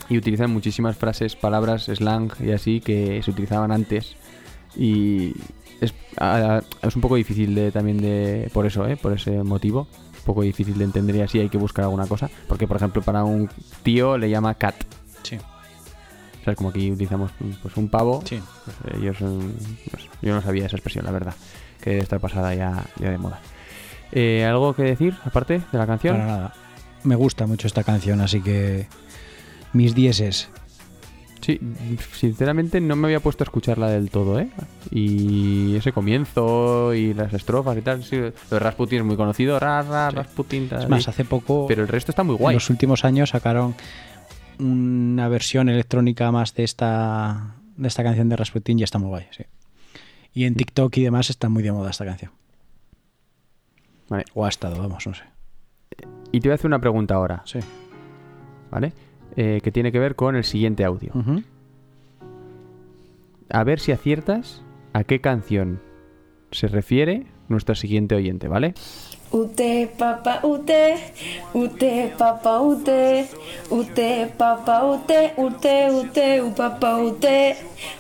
Y utilizan muchísimas frases, palabras, slang y así que se utilizaban antes. Y es, a- a- es un poco difícil de, también de, por eso, ¿eh? Por ese motivo. Un poco difícil de entender y así hay que buscar alguna cosa. Porque, por ejemplo, para un tío le llama cat. Sí. O sea, como aquí utilizamos pues, un pavo. Sí. pues, ellos, sé, yo no sabía esa expresión, la verdad. Que debe estar pasada ya, ya de moda. Eh, ¿Algo que decir, aparte de la canción? Para nada. Me gusta mucho esta canción, así que mis dieces. Sí, sinceramente no me había puesto a escucharla del todo, ¿eh? Y ese comienzo y las estrofas y tal. Sí, lo de Rasputin es muy conocido. Ra, ra, Rasputin, tal, Es más, hace poco, Pero el resto está muy en guay. los últimos años, sacaron una versión electrónica más de esta, de esta canción de Rasputin y está muy guay, sí. Y en TikTok y demás está muy de moda esta canción. Vale. O ha estado, vamos, no sé. Y te voy a hacer una pregunta ahora, Sí. ¿vale? Eh, que tiene que ver con el siguiente audio. A ver si aciertas a qué canción se refiere nuestro siguiente oyente, ¿vale? Ute papa ute, ute papa ute, ute papa ute, ute ute u papa ute,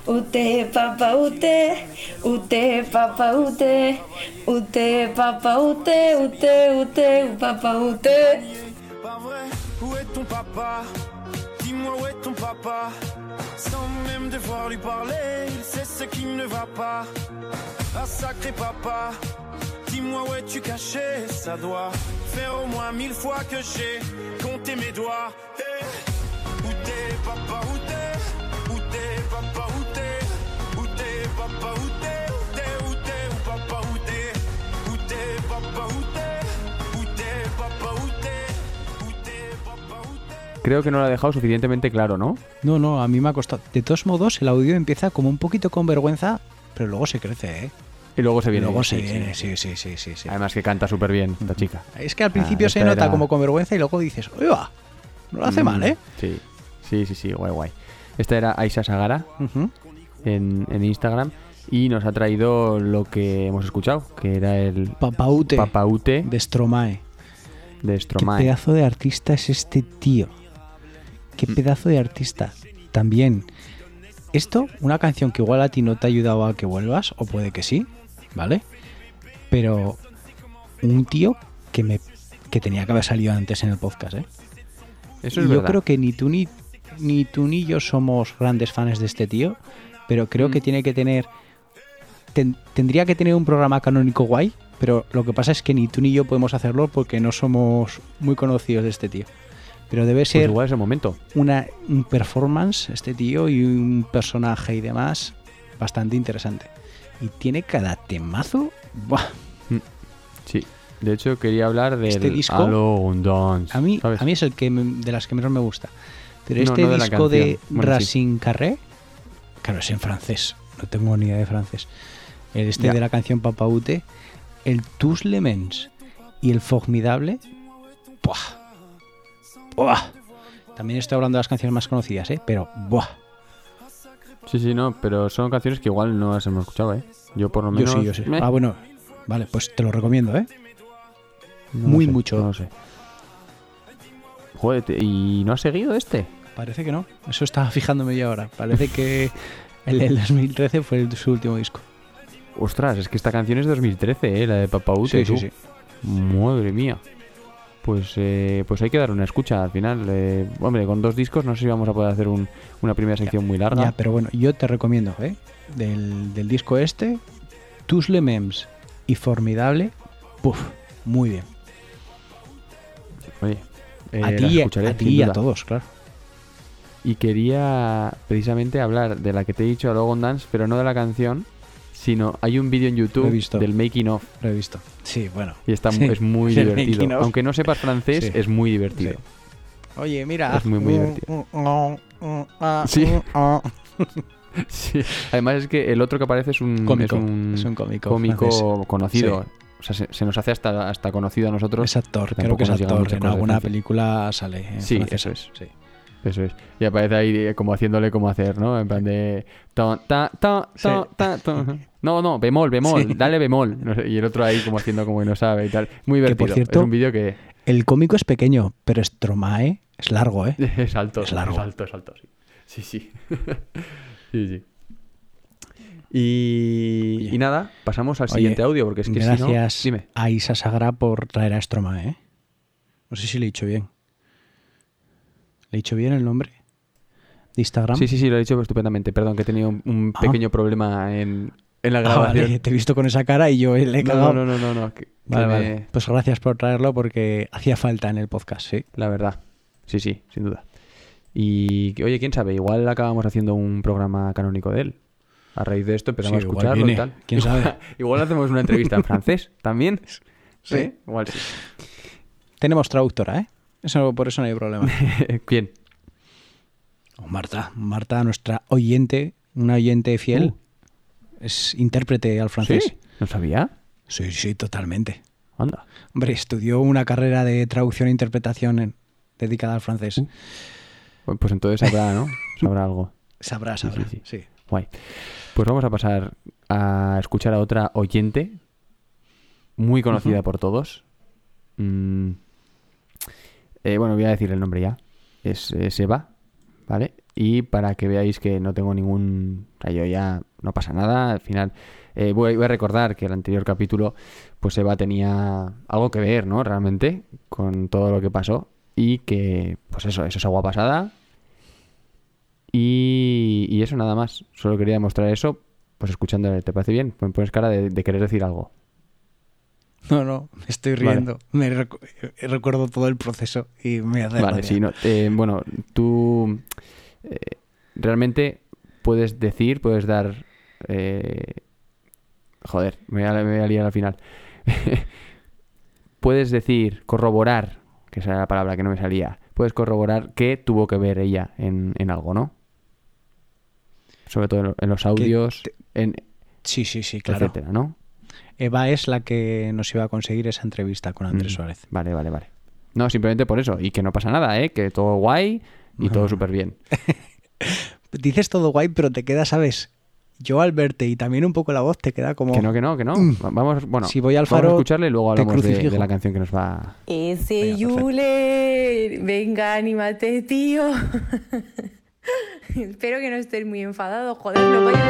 ute papa ute, ute papa ute, ute papa ute, ute ute u papa ute. Pas vrai, où est ton papa Dis-moi où est ton papa Sans même devoir lui parler, il sait ce qui ne va pas. Ah sacré papa, dis-moi où es-tu caché Ça doit faire au moins mille fois que j'ai compté mes doigts. Où t'es papa, où t'es Où t'es papa, où t'es Où t'es papa, où t'es Où t'es, où t'es, où papa, où t'es Où t'es papa, où t'es Où t'es papa, où t'es Où t'es papa, où t'es Creo que no lo ha dejado suficientemente claro, ¿no? No, no, a mí me ha costado. De todos modos, el audio empieza como un poquito con vergüenza, pero luego se crece, ¿eh? Y luego se viene. luego se viene, sí, sí, sí, sí. sí. Además que canta súper bien esta chica. Es que al principio Ah, se esta nota era- como con vergüenza y luego dices, ¡Oiga! No lo hace Mm, mal, ¿eh? Sí, sí, sí, sí, guay, guay. Esta era Aisha Sagara en, en Instagram y nos ha traído lo que hemos escuchado, que era el Papaute Papaute de Stromae. de ¿Qué Stromae. pedazo de artista es este tío? ¿Qué pedazo de artista? También, esto, una canción que igual a ti no te ha ayudado a que vuelvas, o puede que sí, ¿vale? Pero un tío que me que tenía que haber salido antes en el podcast, ¿eh? Eso Y es yo verdad. creo que ni tú ni, ni tú ni yo somos grandes fans de este tío, pero creo Mm. que tiene que tener. ten- tendría que tener un programa canónico guay, pero lo que pasa es que ni tú ni yo podemos hacerlo porque no somos muy conocidos de este tío. Pero debe Pues ser igual es el momento. una, un performance, este tío, y un personaje y demás bastante interesante. Y tiene cada temazo. ¡buah! Sí. De hecho, quería hablar del Este disco, Alone Dance. A mí, ¿sabes? a mí es el que me- de las que menos me gusta. Pero No, este no de disco de canción. Bueno, sí. Carré, claro, es en francés, no tengo ni idea de francés. El este de la canción Papaute, el Tous les Mens y el Formidable. ¡Buah! ¡Buah! También estoy hablando de las canciones más conocidas, ¿eh? Pero ¡buah! Sí, sí, no, pero son canciones que igual no las hemos escuchado, ¿eh? Yo por lo Yo menos... sí, yo sí. meh, Ah, bueno, vale, pues te lo recomiendo, ¿eh? no muy sé, mucho. No lo sé. Joder, ¿y no has seguido este? Parece que no. Eso estaba fijándome yo ahora. Parece que el del 2013 fue el- su último disco. Ostras, es que esta canción es de 2013, ¿eh? La de Papaute. Sí, sí, tú. sí. Madre mía. Pues, eh, pues hay que darle una escucha al final. eh, hombre, con dos discos no sé si vamos a poder hacer un- una primera sección muy larga. Ya, pero bueno, yo te recomiendo, ¿eh? Del, del disco este, Mems y Formidable, puf, muy bien. Oye, eh, a ti, a ti y a todos, claro. Y quería precisamente hablar de la que te he dicho, Logon Dance, pero no de la canción, sino hay un vídeo en YouTube visto. del making of Lo he visto. Sí, bueno. y está, Sí, es muy divertido. Aunque no sepas francés, Sí. es muy divertido. Sí. Oye, mira. Es muy, muy divertido. Sí. Sí. Además es que el otro que aparece es un Cómico, es un, es un cómico conocido. O sea, se, se nos hace hasta, hasta conocido a nosotros. Es actor, creo que es actor. En alguna película sale. En Sí, francesa. eso es. Sí. Eso es. Y aparece ahí eh, como haciéndole como hacer, ¿no? En plan de... ta, ta, ta. No, no, bemol, bemol, Sí. dale bemol. No sé, y el otro ahí como haciendo como que no sabe y tal. Muy Que, divertido. por cierto, es un vídeo que El cómico es pequeño, pero Stromae es largo, ¿eh? es alto. Es largo. Es alto, es alto, sí. Sí, sí. sí, sí. Y, y nada, pasamos al Oye, siguiente audio porque es que si no... Gracias Dime. a Isa Sagra por traer a Stromae, ¿eh? No sé si le he dicho bien. ¿Le he dicho bien el nombre? ¿De Instagram? Sí, sí, sí, lo he dicho estupendamente. Perdón, que he tenido un, un Ah. pequeño problema en, en la Ah, grabación. vale, te he visto con esa cara y yo le he No, cagado. no, no, no, no, que- que Vale, me- vale. Pues gracias por traerlo porque hacía falta en el podcast, sí. La verdad. Sí, sí, sin duda. Y oye, quién sabe, igual acabamos haciendo un programa canónico de él. A raíz de esto empezamos Sí, a escucharlo y tal. quién igual, sabe. Igual hacemos una entrevista en francés también. Sí. ¿Eh? Igual sí. Tenemos traductora, ¿eh? Eso, por eso no hay problema. ¿Quién? Oh, Marta, Marta, nuestra oyente, una oyente fiel, es intérprete al francés. Uh. ¿Sí? ¿No sabía? Sí, sí, totalmente. Anda. Hombre, estudió una carrera de traducción e interpretación en- dedicada al francés. Bueno, Pues entonces sabrá, ¿no? Sabrá algo. Sabrá, sabrá. sí, sí. Guay. Pues vamos a pasar a escuchar a otra oyente muy conocida por todos. Mm, eh, bueno, voy a decir el nombre ya. Es, es Eva, ¿vale? Y para que veáis que no tengo ningún... O sea, yo ya no pasa nada. Al final eh, voy, a recordar que el anterior capítulo, pues Eva tenía algo que ver, ¿no? Realmente, con todo lo que pasó. Y que, pues eso, eso es agua pasada. Y, eso nada más. Solo quería demostrar eso, pues escuchándole. ¿Te parece bien? Me pones cara de querer decir algo. No, no, me estoy Vale. riendo. Me recu- eh, recuerdo todo el proceso y me hace Vale, sí, no, eh, bueno, tú eh, realmente puedes decir, puedes dar... eh, joder, me voy, a, me voy a liar al final. puedes decir, corroborar, que esa era la palabra que no me salía, puedes corroborar que tuvo que ver ella en, en algo, ¿no? Sobre todo en los audios, en, Sí, sí, sí, claro. etcétera, ¿no? Eva es la que nos iba a conseguir esa entrevista con Andrés Mm, Suárez. Vale, vale, vale. No, simplemente por eso. Y que no pasa nada, ¿eh? Que todo guay y todo súper bien. Dices todo guay, pero te queda, ¿sabes? Yo al verte y también un poco la voz te queda como... Que no, que no, que no. Mm. Va- Vamos, bueno, Si voy al vamos faro, a escucharle y luego hablamos de, la canción que nos va. Ese. Yule, venga, anímate, tío. Espero que no estés muy enfadado, joder, no vayas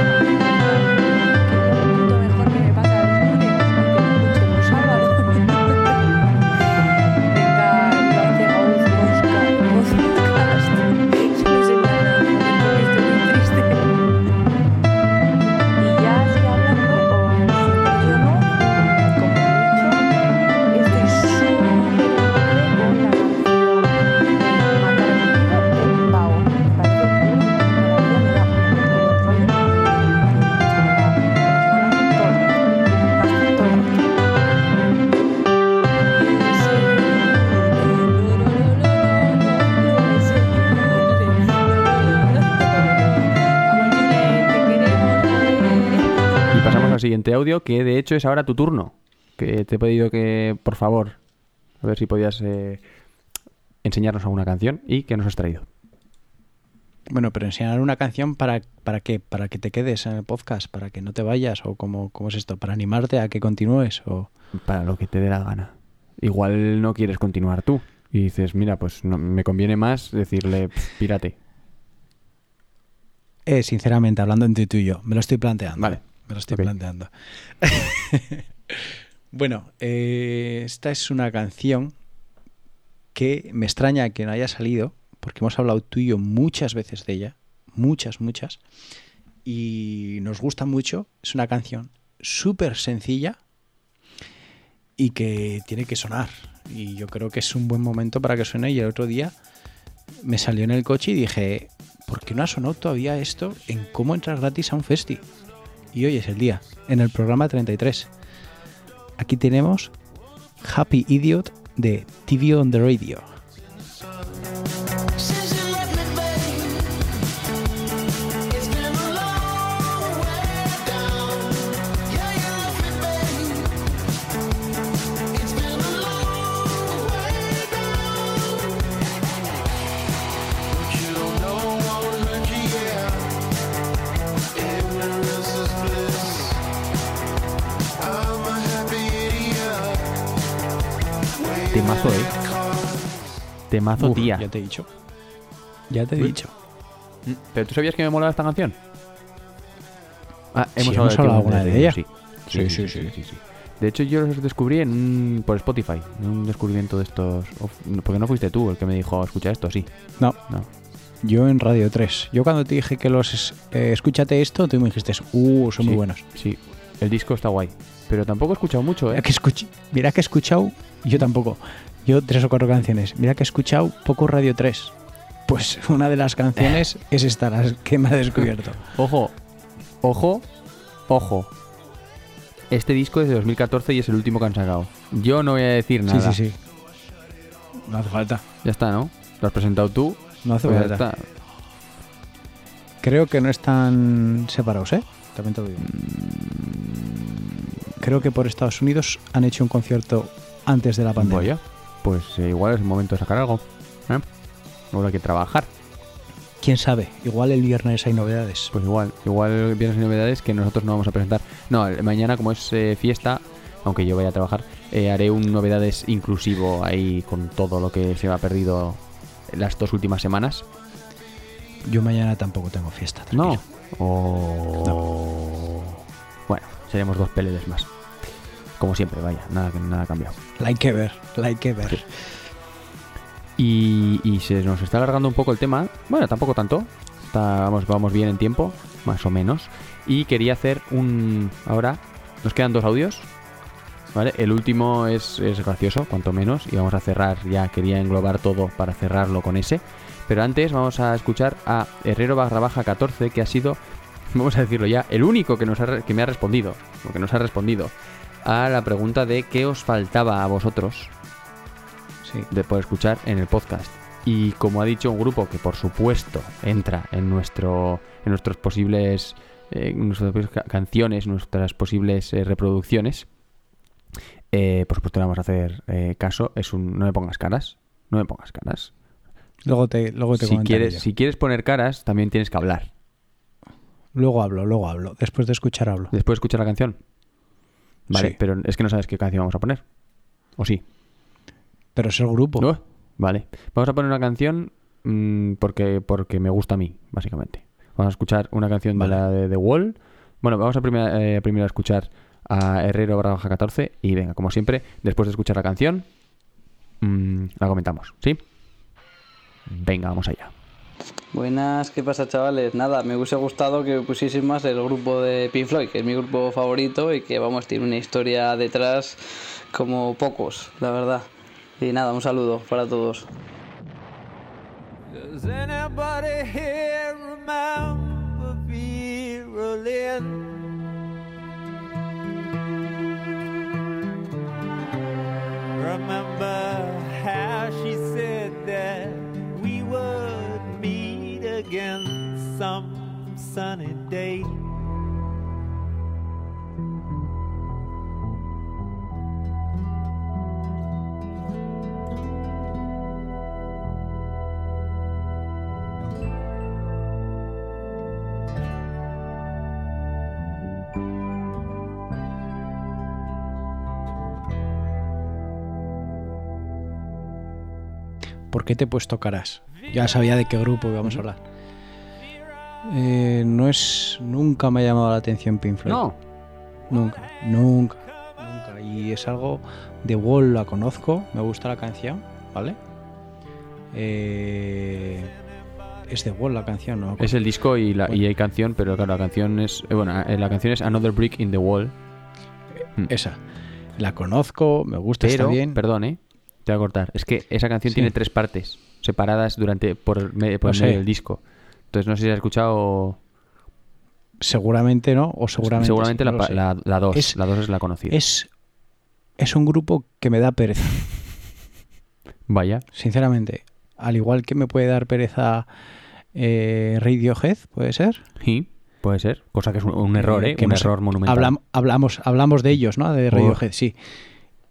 siguiente audio, que de hecho es ahora tu turno. Que te he pedido que, por favor, a ver si podías eh, enseñarnos alguna canción y que nos has traído. Bueno, pero enseñar una canción para, para qué? Para que te quedes en el podcast, para que no te vayas o cómo, cómo es esto, para animarte a que continúes o... Para lo que te dé la gana. Igual no quieres continuar tú. Y dices, mira, pues no, me conviene más decirle, "Pf, pírate. Eh, sinceramente, hablando entre tú y yo, me lo estoy planteando. Vale. Me lo estoy planteando. bueno, eh, esta es una canción que me extraña que no haya salido, porque hemos hablado tú y yo muchas veces de ella, muchas, muchas, y nos gusta mucho. Es una canción súper sencilla y que tiene que sonar. Y yo creo que es un buen momento para que suene. Y el otro día me salió en el coche y dije, ¿por qué no ha sonado todavía esto en cómo entrar gratis a un festi? Y hoy es el día, en el programa 33. Aquí tenemos Happy Idiot de TV on the Radio. Temazo, Uf, tía. Ya te he dicho. Ya te he Uy. dicho. Mm, ¿Pero tú sabías que me molaba esta canción? Ah, Sí, hemos hemos hablado hablado alguna de de ella. Sí. Sí, sí, sí. sí. De hecho, yo los descubrí en un- por Spotify, en un descubrimiento de estos. Porque no fuiste tú el que me dijo, escucha esto, sí. No, No. yo en Radio 3. Yo cuando te dije que los eh, escúchate esto, tú me dijiste, uh, son muy Sí, buenos. Sí, el disco está guay. Pero tampoco he escuchado mucho, ¿eh? Mira que, escuch- mira que he escuchado, yo tampoco, yo tres o cuatro canciones. Mira que he escuchado poco Radio 3. Pues una de las canciones es esta, la que me ha descubierto. Ojo, ojo, ojo. Este disco es de 2014 y es el último que han sacado. Yo no voy a decir Sí, nada. sí, sí. No hace falta. Ya está, ¿no? Lo has presentado tú. No hace pues ya falta. está. Creo que no están separados, ¿eh? También te lo digo. Creo que por Estados Unidos han hecho un concierto antes de la pandemia. Vaya, pues eh, igual es el momento de sacar algo. ¿eh? Ahora hay que trabajar. ¿Quién sabe? Igual el viernes hay novedades. Pues igual, igual vienes novedades que nosotros no vamos a presentar. No, el- mañana como es eh, fiesta, aunque yo vaya a trabajar, eh, haré un novedades inclusivo ahí con todo lo que se me ha perdido las dos últimas semanas. Yo mañana tampoco tengo fiesta. No. tranquilo. O... Bueno, seremos dos peleles más. Como siempre, vaya, nada, nada ha cambiado. Like ever, like ever. Y, y se nos está alargando un poco el tema. Bueno, tampoco tanto. Está- vamos, vamos bien en tiempo, más o menos. Y quería hacer un... Ahora, nos quedan dos audios. ¿Vale? El último es, es gracioso, cuanto menos. Y vamos a cerrar, ya quería englobar todo para cerrarlo con ese. Pero antes vamos a escuchar a Herrero barra baja 14, que ha sido, vamos a decirlo ya, el único que, nos ha que me ha respondido. O que nos ha respondido a la pregunta de qué os faltaba a vosotros Sí. de poder escuchar en el podcast. Y como ha dicho un grupo que por supuesto entra en nuestro en nuestros posibles eh, nuestras canciones, nuestras posibles eh, reproducciones, eh, por supuesto le vamos a hacer eh, caso. Es un no me pongas caras, no me pongas caras. Luego te, luego te Si quieres, yo. si quieres poner caras, también tienes que hablar. Luego hablo, luego hablo. Después de escuchar hablo. Después de escuchar la canción. Vale, Sí. pero es que no sabes qué canción vamos a poner. ¿O sí? Pero es el grupo. ¿No? Vale. Vamos a poner una canción mm, porque, porque me gusta a mí, básicamente. Vamos a escuchar una canción Vale. de la de The Wall. Bueno, vamos a primero, eh, primero a escuchar a Herrero barra baja 14 y venga, como siempre, después de escuchar la canción, mm, la comentamos, ¿sí? Venga, vamos allá. Buenas, ¿qué pasa chavales? Nada, me hubiese gustado que pusieseis más el grupo de Pink Floyd, que es mi grupo favorito y que vamos, tiene una historia detrás como pocos, la verdad. Y nada, un saludo para todos. We meet again some sunny day? ¿Por qué te he puesto caras? Ya sabía de qué grupo íbamos a hablar. Eh, no es. Nunca me ha llamado la atención Pink Floyd. No. Nunca, nunca, nunca. Y es algo. The Wall la conozco, me gusta la canción, ¿vale? Eh, es The Wall la canción, ¿no? Es el disco y, la, y hay canción, pero claro, la canción es. eh, bueno, la canción es Another Brick in the Wall. Mm. Esa. La conozco, me gusta, Pero, está bien. perdón, ¿eh? Te voy a cortar. Es que esa canción Sí. tiene tres partes separadas durante por, me- por medio del disco. Entonces no sé si has escuchado. Seguramente no, o seguramente. Seguramente sí, la, no lo pa- sé. la, la dos. Es- la dos es la conocida. Es, es un grupo que me da pereza, Vaya. sinceramente. Al igual que me puede dar pereza eh, Radiohead, ¿puede ser? Sí, puede ser. Cosa que es un, un error, ¿eh? Que un error monumental. hablam- hablamos, hablamos de ellos, ¿no? De. Radiohead, sí.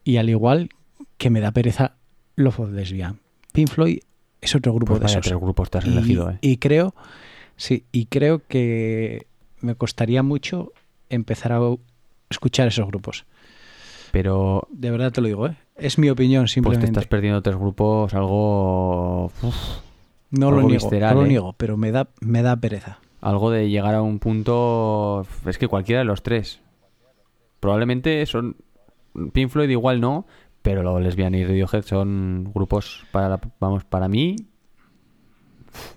Y al igual que me da pereza Love of Lesbian. Pink Floyd es otro grupo Pues de vaya esos. tres grupos te has y, ¿eh? y creo, sí, y creo que me costaría mucho empezar a escuchar esos grupos. Pero De verdad te lo digo, ¿eh? Es mi opinión pues te simplemente. estás perdiendo tres grupos, algo. uf, no lo niego, visceral, no lo ¿eh? niego, pero me da, me da pereza. algo de llegar a un punto. Es que cualquiera de los tres. Probablemente son. Pink Floyd igual no, pero los Lesbian y Radiohead son grupos para, la- vamos, para mí.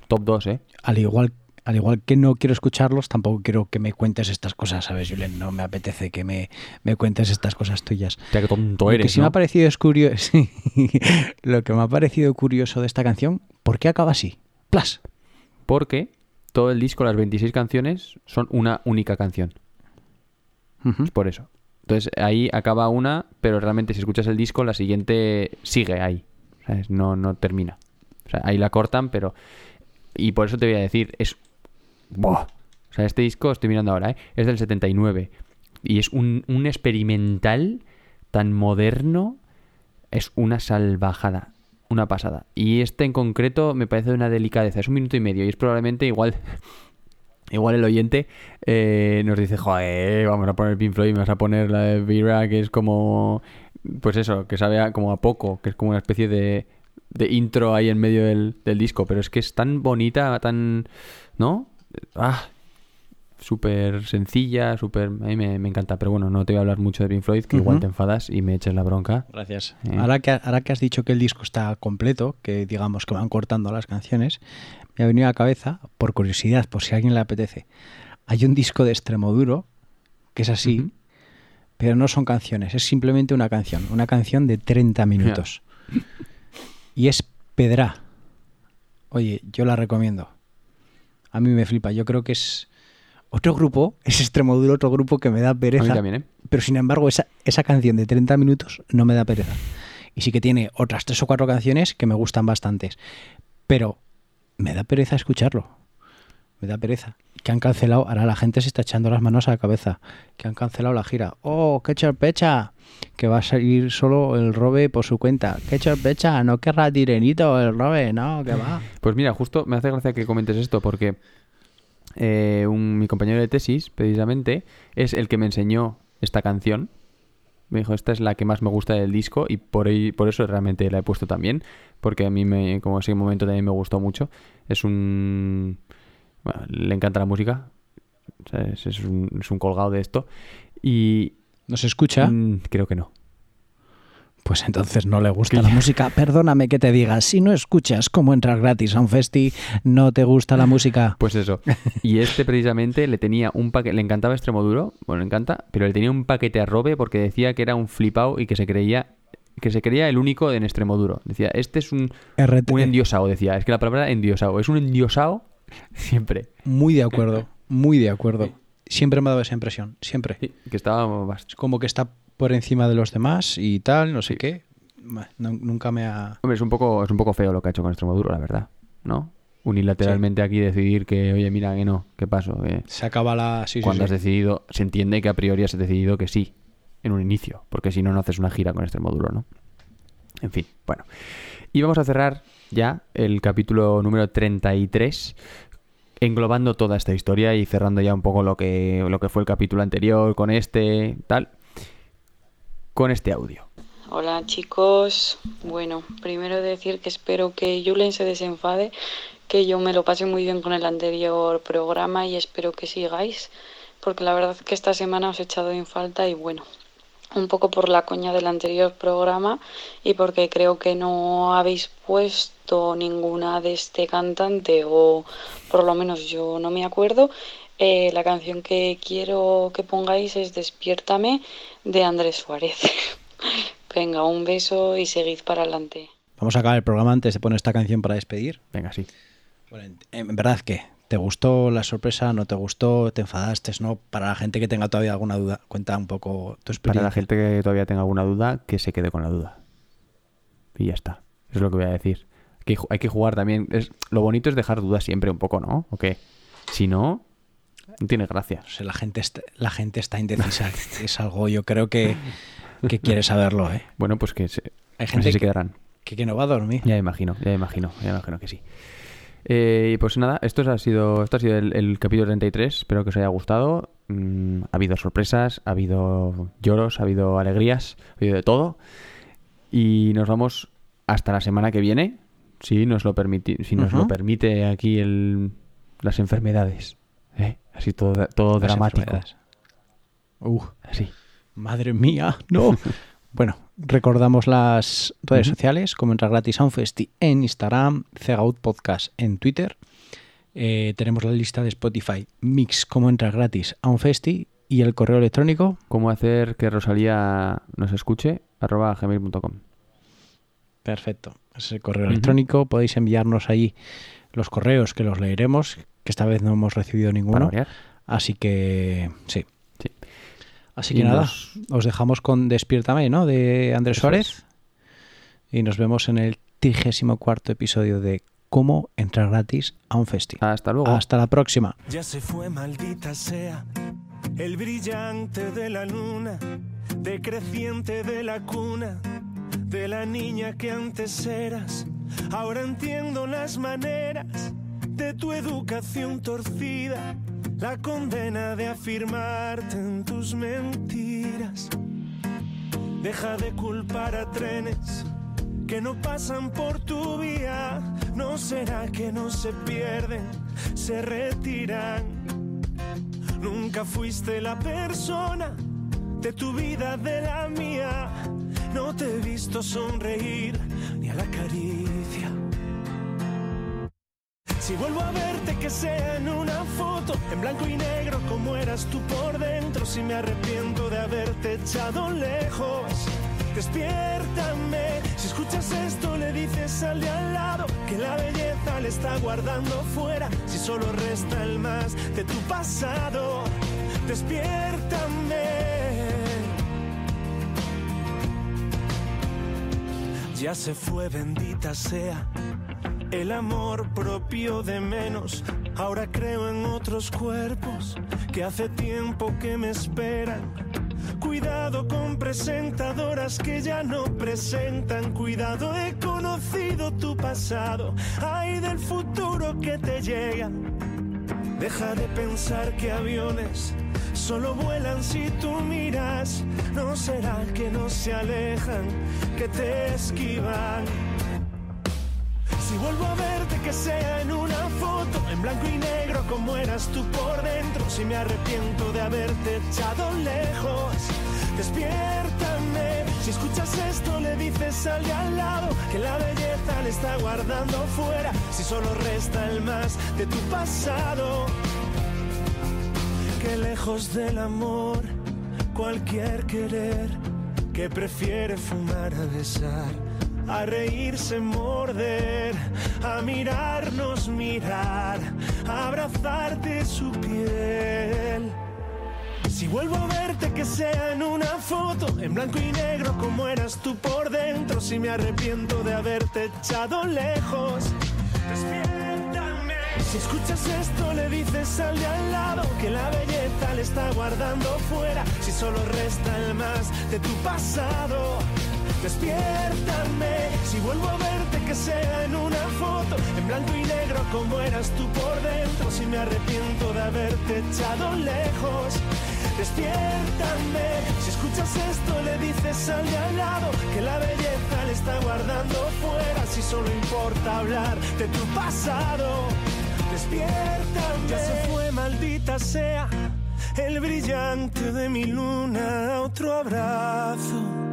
Top 2, ¿eh? Al igual, al igual que no quiero escucharlos, tampoco quiero que me cuentes estas cosas, ¿sabes, Julen? No me apetece que me, me cuentes estas cosas tuyas. Ya que tonto Lo que eres, sí me ¿no? ha parecido es curioso. Lo que me ha parecido curioso de esta canción, ¿por qué acaba así? Plas. Porque todo el disco, las 26 canciones, son una única canción. Es por eso. Entonces ahí acaba una, pero realmente si escuchas el disco, la siguiente sigue ahí. ¿sabes? No, no termina. O sea, ahí la cortan, pero... Y por eso te voy a decir, es... ¡Buah! O sea, este disco, estoy mirando ahora, ¿eh? es del 79. Y es un, un experimental tan moderno, es una salvajada, una pasada. Y este en concreto me parece de una delicadeza, es un minuto y medio y es probablemente igual... Igual el oyente eh, nos dice, joder, vamos a poner Pink Floyd, me vas a poner la de Vera, que es como, pues eso, que sabe a- como a poco, que es como una especie de, de intro ahí en medio del, del disco, pero es que es tan bonita, tan, ¿no? Ah, súper sencilla, súper, a mí me, me encanta, pero bueno, no te voy a hablar mucho de Pink Floyd, que igual te enfadas y me eches la bronca. Gracias. Eh. Ahora, que, ahora que has dicho que el disco está completo, que digamos que van cortando las canciones, me ha venido a la cabeza, por curiosidad, por si a alguien le apetece, hay un disco de Extremoduro que es así, pero no son canciones, es simplemente una canción, una canción de 30 minutos. Y es Pedra. Oye, yo la recomiendo. A mí me flipa, yo creo que es otro grupo, es Extremoduro, otro grupo que me da pereza. también, ¿eh? Pero sin embargo, esa, esa canción de 30 minutos no me da pereza. Y sí que tiene otras tres o cuatro canciones que me gustan bastantes. Pero me da pereza escucharlo. Me da pereza. Que han cancelado, ahora la gente se está echando las manos a la cabeza. Que han cancelado la gira. ¡Oh, qué chorpecha! Que va a salir solo el Robe por su cuenta. ¡Qué chorpecha! No querrá tirenito el Robe, no, que va. Pues mira, justo me hace gracia que comentes esto porque eh, un- mi compañero de tesis, precisamente, es el que me enseñó esta canción. Me dijo, esta es la que más me gusta del disco y por, ahí- por eso realmente la he puesto también, porque a mí, me, como ese momento también me gustó mucho. Es un... bueno, le encanta la música. Es, un, es un colgado de esto. Y... ¿No se escucha? Mm, creo que no. Pues entonces no le gusta la música. Perdóname que te diga, si no escuchas cómo entrar gratis a un festi, no te gusta la música. Pues eso. Y este precisamente le tenía un paquete, le encantaba Extremoduro, bueno, le encanta, pero le tenía un paquete a Robe porque decía que era un flipao y que se creía que se creía el único en Extremoduro. Decía, este es un, RT. un endiosao, decía. Es que la palabra endiosao, es un endiosao siempre. Muy de acuerdo, muy de acuerdo. Siempre me ha dado esa impresión, siempre. que estaba como que está por encima de los demás y tal, no sé qué. No- nunca me ha... Hombre, es un poco, es un poco feo lo que ha hecho con Extremoduro, la verdad. ¿No? Unilateralmente aquí decidir que, oye, mira, que no, ¿qué pasó? Que Se acaba la... Sí, cuando has decidido, se entiende que a priori has decidido que sí, en un inicio, porque si no, no haces una gira con Extremoduro, ¿no? En fin, bueno. Y vamos a cerrar ya el capítulo número 33, englobando toda esta historia y cerrando ya un poco lo que, lo que fue el capítulo anterior con este, tal, con este audio. Hola chicos, bueno, primero decir que espero que Julen se desenfade, que yo me lo pasé muy bien con el anterior programa y espero que sigáis, porque la verdad que esta semana os he echado en falta y bueno, un poco por la coña del anterior programa y porque creo que no habéis puesto ninguna de este cantante o por lo menos yo no me acuerdo. Eh, la canción que quiero que pongáis es Despiértame de Andrés Suárez. Venga, un beso y seguid para adelante. Vamos a acabar el programa antes de poner esta canción para despedir. Venga, sí. Bueno, en, en verdad, ¿qué? ¿Te gustó la sorpresa? ¿No te gustó? ¿Te enfadaste? ¿No? Para la gente que tenga todavía alguna duda, cuenta un poco tu experiencia. Para la gente que todavía tenga alguna duda, que se quede con la duda. Y ya está. Eso es lo que voy a decir. Que hay que jugar también. Es, lo bonito es dejar dudas siempre un poco, ¿no? ¿O qué? Si no, no tiene gracia. O sea, la gente está, la gente está indecisa. es algo, yo creo que, que quiere saberlo, ¿eh? Bueno, pues que se, Hay gente así se que- quedarán. Que, que no va a dormir. Ya imagino, ya imagino, ya imagino que sí. Eh, pues nada, esto ha sido, esto ha sido el, el capítulo 33. Espero que os haya gustado. Mm, ha habido sorpresas, ha habido lloros, ha habido alegrías, ha habido de todo. Y nos vamos hasta la semana que viene, si nos lo, permiti- si nos lo permite aquí el, las enfermedades. ¿Eh? Así todo, todo Las dramático. Uh, Así. madre mía, no. bueno, recordamos las redes Ujú. sociales, como entrar gratis a un festi en Instagram, Cegout Podcast en Twitter. Eh, tenemos la lista de Spotify, Mix, como entrar gratis a un festi y el correo electrónico. ¿Cómo hacer que Rosalía nos escuche? arroba gmail.com. Perfecto. Ese es el correo electrónico. Podéis enviarnos ahí los correos que los leeremos, que esta vez no hemos recibido ninguno. Así que sí. Sí. Así Y que nada, nos- os dejamos con Despiértame, ¿no? De Andrés Eso Suárez. Y nos vemos en el 34 episodio de Cómo entrar gratis a un festi. Hasta luego. Hasta la próxima. Ya se fue, maldita sea, el brillante de la luna, decreciente de la cuna, de la niña que antes eras. Ahora entiendo las maneras de tu educación torcida, la condena de afirmarte en tus mentiras. Deja de culpar a trenes que no pasan por tu vía. No será que no se pierden, se retiran. Nunca fuiste la persona de tu vida, de la mía. No te he visto sonreír ni a la caricia. Si vuelvo a verte que sea en una foto, en blanco y negro como eras tú por dentro, si me arrepiento de haberte echado lejos. Despiértame, si escuchas esto le dices al de al lado que la belleza le está guardando fuera, si solo resta el más de tu pasado. Despiértame. Ya se fue, bendita sea el amor propio de menos. Ahora creo en otros cuerpos que hace tiempo que me esperan. Cuidado con presentadoras que ya no presentan. Cuidado, he conocido tu pasado. Ay del futuro que te llega. Deja de pensar que aviones solo vuelan si tú miras. No será que no se alejan, que te esquivan. Si vuelvo a verte que sea en una foto, en blanco y negro como eras tú por dentro, si me arrepiento de haberte echado lejos, despiértame. Si escuchas esto le dices al de al lado que la belleza le está guardando fuera, si solo resta el más de tu pasado. Que lejos del amor, cualquier querer que prefiere fumar a besar a reírse, morder, a mirarnos, mirar, a abrazarte su piel. Si vuelvo a verte que sea en una foto, en blanco y negro como eras tú por dentro, si me arrepiento de haberte echado lejos, despiértame. Si escuchas esto le dices al de al lado que la belleza le está guardando fuera, si solo resta el más de tu pasado. Despiértame, si vuelvo a verte que sea en una foto, en blanco y negro como eras tú por dentro, si me arrepiento de haberte echado lejos. Despiértame, si escuchas esto le dices al de al lado que la belleza le está guardando fuera, si solo importa hablar de tu pasado. Despiértame, ya se fue maldita sea el brillante de mi luna, otro abrazo